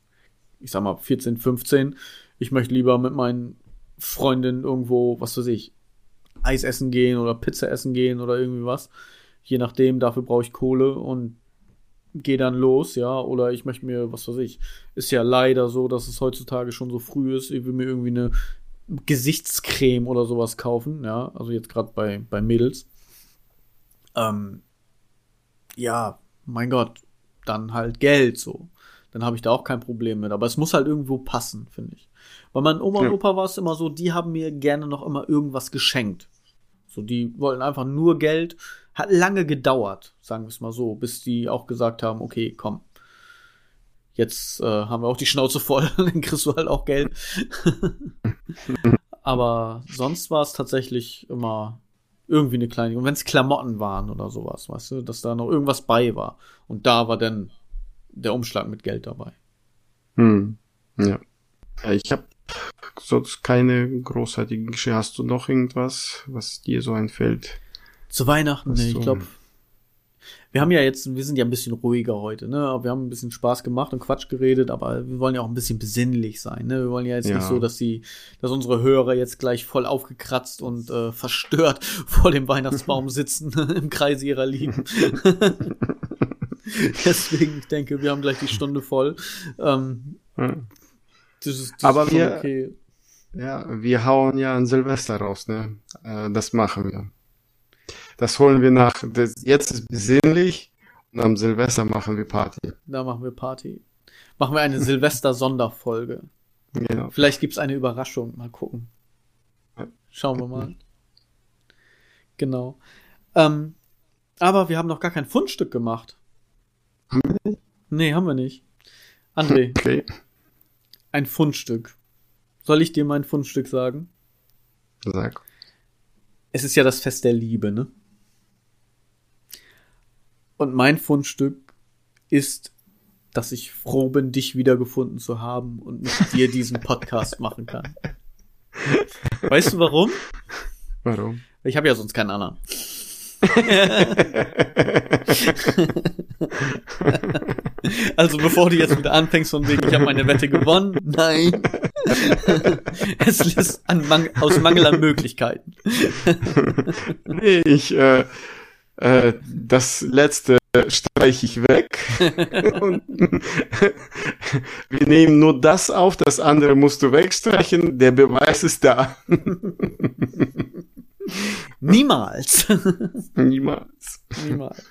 ich sag mal, 14, 15, ich möchte lieber mit meinen Freundinnen irgendwo, was weiß ich, Eis essen gehen oder Pizza essen gehen oder irgendwie was. Je nachdem, dafür brauche ich Kohle und gehe dann los, ja, oder ich möchte mir, was weiß ich, ist ja leider so, dass es heutzutage schon so früh ist, ich will mir irgendwie eine Gesichtscreme oder sowas kaufen, ja, also jetzt gerade bei, bei Mädels. Ähm, ja, mein Gott, dann halt Geld so. Dann habe ich da auch kein Problem mit. Aber es muss halt irgendwo passen, finde ich. Bei meinen Oma und Opa war es immer so, die haben mir gerne noch immer irgendwas geschenkt. So, die wollten einfach nur Geld. Hat lange gedauert, sagen wir es mal so, bis die auch gesagt haben, okay, komm. Jetzt äh, haben wir auch die Schnauze voll, dann kriegst du halt auch Geld. Aber sonst war es tatsächlich immer irgendwie eine kleine. Und wenn es Klamotten waren oder sowas, weißt du, dass da noch irgendwas bei war. Und da war dann der Umschlag mit Geld dabei. Hm. Ja. Ich habe sonst keine großartigen Geschichte. Hast du noch irgendwas, was dir so einfällt? Zu Weihnachten, nee, ich glaube. Wir haben ja jetzt, wir sind ja ein bisschen ruhiger heute, ne? Wir haben ein bisschen Spaß gemacht und Quatsch geredet, aber wir wollen ja auch ein bisschen besinnlich sein, ne? Wir wollen ja jetzt ja. nicht so, dass die, dass unsere Hörer jetzt gleich voll aufgekratzt und äh, verstört vor dem Weihnachtsbaum sitzen im Kreise ihrer Lieben. Deswegen, ich denke, wir haben gleich die Stunde voll. Ähm, Hm. Das ist, das Aber ist wir- okay. Ja, wir hauen ja ein Silvester raus, ne? Äh, das machen wir. Das holen wir nach. Das, jetzt ist besinnlich und am Silvester machen wir Party. Da machen wir Party. Machen wir eine Silvester-Sonderfolge. Genau. Vielleicht gibt's eine Überraschung. Mal gucken. Schauen wir mal. Genau. Ähm, aber wir haben noch gar kein Fundstück gemacht. Haben wir nicht? Nee, haben wir nicht. André, Okay. Ein Fundstück. Soll ich dir mein Fundstück sagen? Sag. Es ist ja das Fest der Liebe, ne? Und mein Fundstück ist, dass ich froh bin, dich wiedergefunden zu haben und mit dir diesen Podcast machen kann. Weißt du warum? Warum? Ich habe ja sonst keinen anderen. Also bevor du jetzt wieder anfängst von wegen, ich habe meine Wette gewonnen, nein. es ist an Mang aus Mangel an Möglichkeiten. Nee, ich, äh, äh, das letzte streiche ich weg. Und wir nehmen nur das auf, das andere musst du wegstreichen. Der Beweis ist da. Niemals. Niemals. Niemals.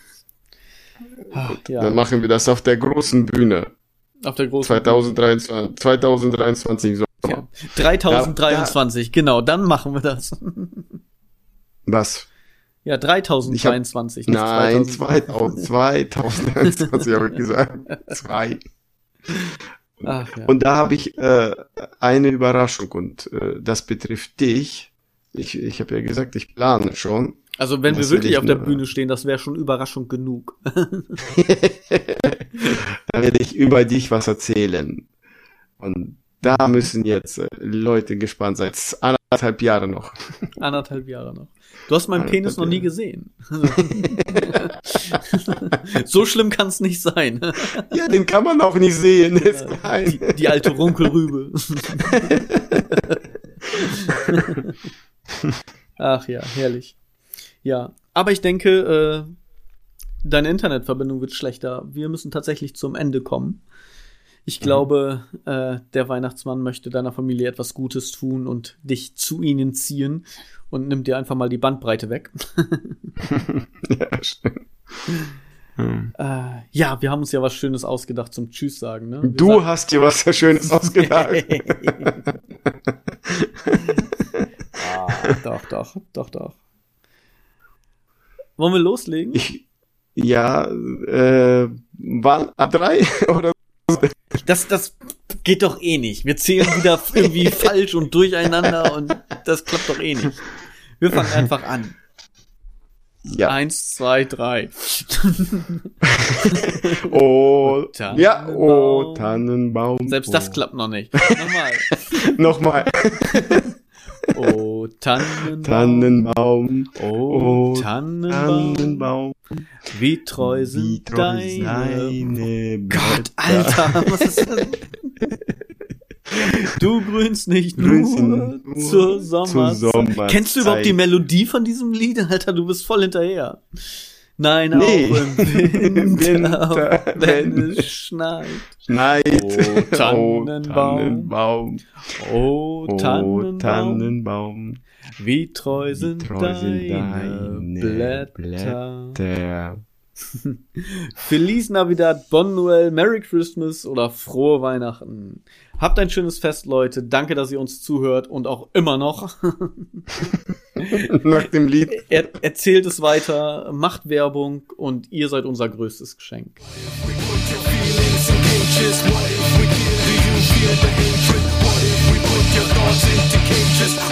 Ach, Dann ja, machen wir das auf der großen Bühne. auf der großen 2023, 2023 Sommer. Ja. 3023, genau, dann machen wir das. Was? Ja, 3023. nicht Nein, 2000. 2000, 2021 habe ich gesagt. Zwei. Ach, ja. Und da habe ich äh, eine Überraschung und äh, das betrifft dich. Ich, ich habe ja gesagt, ich plane schon. Also wenn wir das will wirklich ich auf der Bühne stehen, das wäre schon Überraschung genug. Da werde ich über dich was erzählen. Und da müssen jetzt äh, Leute gespannt sein. Anderthalb Jahre noch. Anderthalb Jahre noch. Du hast meinen Penis noch nie gesehen. so schlimm kann es nicht sein. Ja, den kann man auch nicht sehen. Ist Die, die alte Runkelrübe. Ach ja, herrlich. Ja, aber ich denke, äh, deine Internetverbindung wird schlechter. Wir müssen tatsächlich zum Ende kommen. Ich glaube, äh, der Weihnachtsmann möchte deiner Familie etwas Gutes tun und dich zu ihnen ziehen und nimmt dir einfach mal die Bandbreite weg. ja, stimmt. Hm. Äh, ja, wir haben uns ja was Schönes ausgedacht zum Tschüss sagen. Ne? Wir Du sagen- hast dir was Schönes ausgedacht. ah, doch, doch, doch, doch. Wollen wir loslegen? Ich, ja, äh, wann? Ab drei? Oder? Das, das geht doch eh nicht. Wir zählen wieder irgendwie falsch und durcheinander und das klappt doch eh nicht. Wir fangen einfach an. Ja. Eins, zwei, drei. Oh, Tannenbaum. ja, oh, Tannenbaum. Selbst das klappt noch nicht. Nochmal. Nochmal. Oh, Tannenbaum. Tannenbaum. Oh, Oh, Tannenbaum. Tannenbaum. Wie treu sind Wie treu deine. seine Gott. Alter, was ist das? Du grünst nicht Grünst nur nur zur Sommerzeit. zur Sommerzeit. Kennst du überhaupt die Melodie von diesem Lied? Alter, du bist voll hinterher. Nein, Nee. auch im Winter, Winter, wenn wenn es schneit. Schneit. Oh, Tannenbaum. Tannenbaum. Oh, Oh, Tannenbaum, Tannenbaum. wie treu sind, treu sind deine, deine Blätter. Der. Feliz Navidad, Bon Noel, Merry Christmas oder frohe Weihnachten. Habt ein schönes Fest, Leute. Danke, dass ihr uns zuhört und auch immer noch. Nach dem Lied. er erzählt es weiter, macht Werbung und ihr seid unser größtes Geschenk. We put your feelings in cages.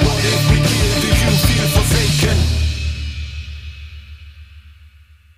What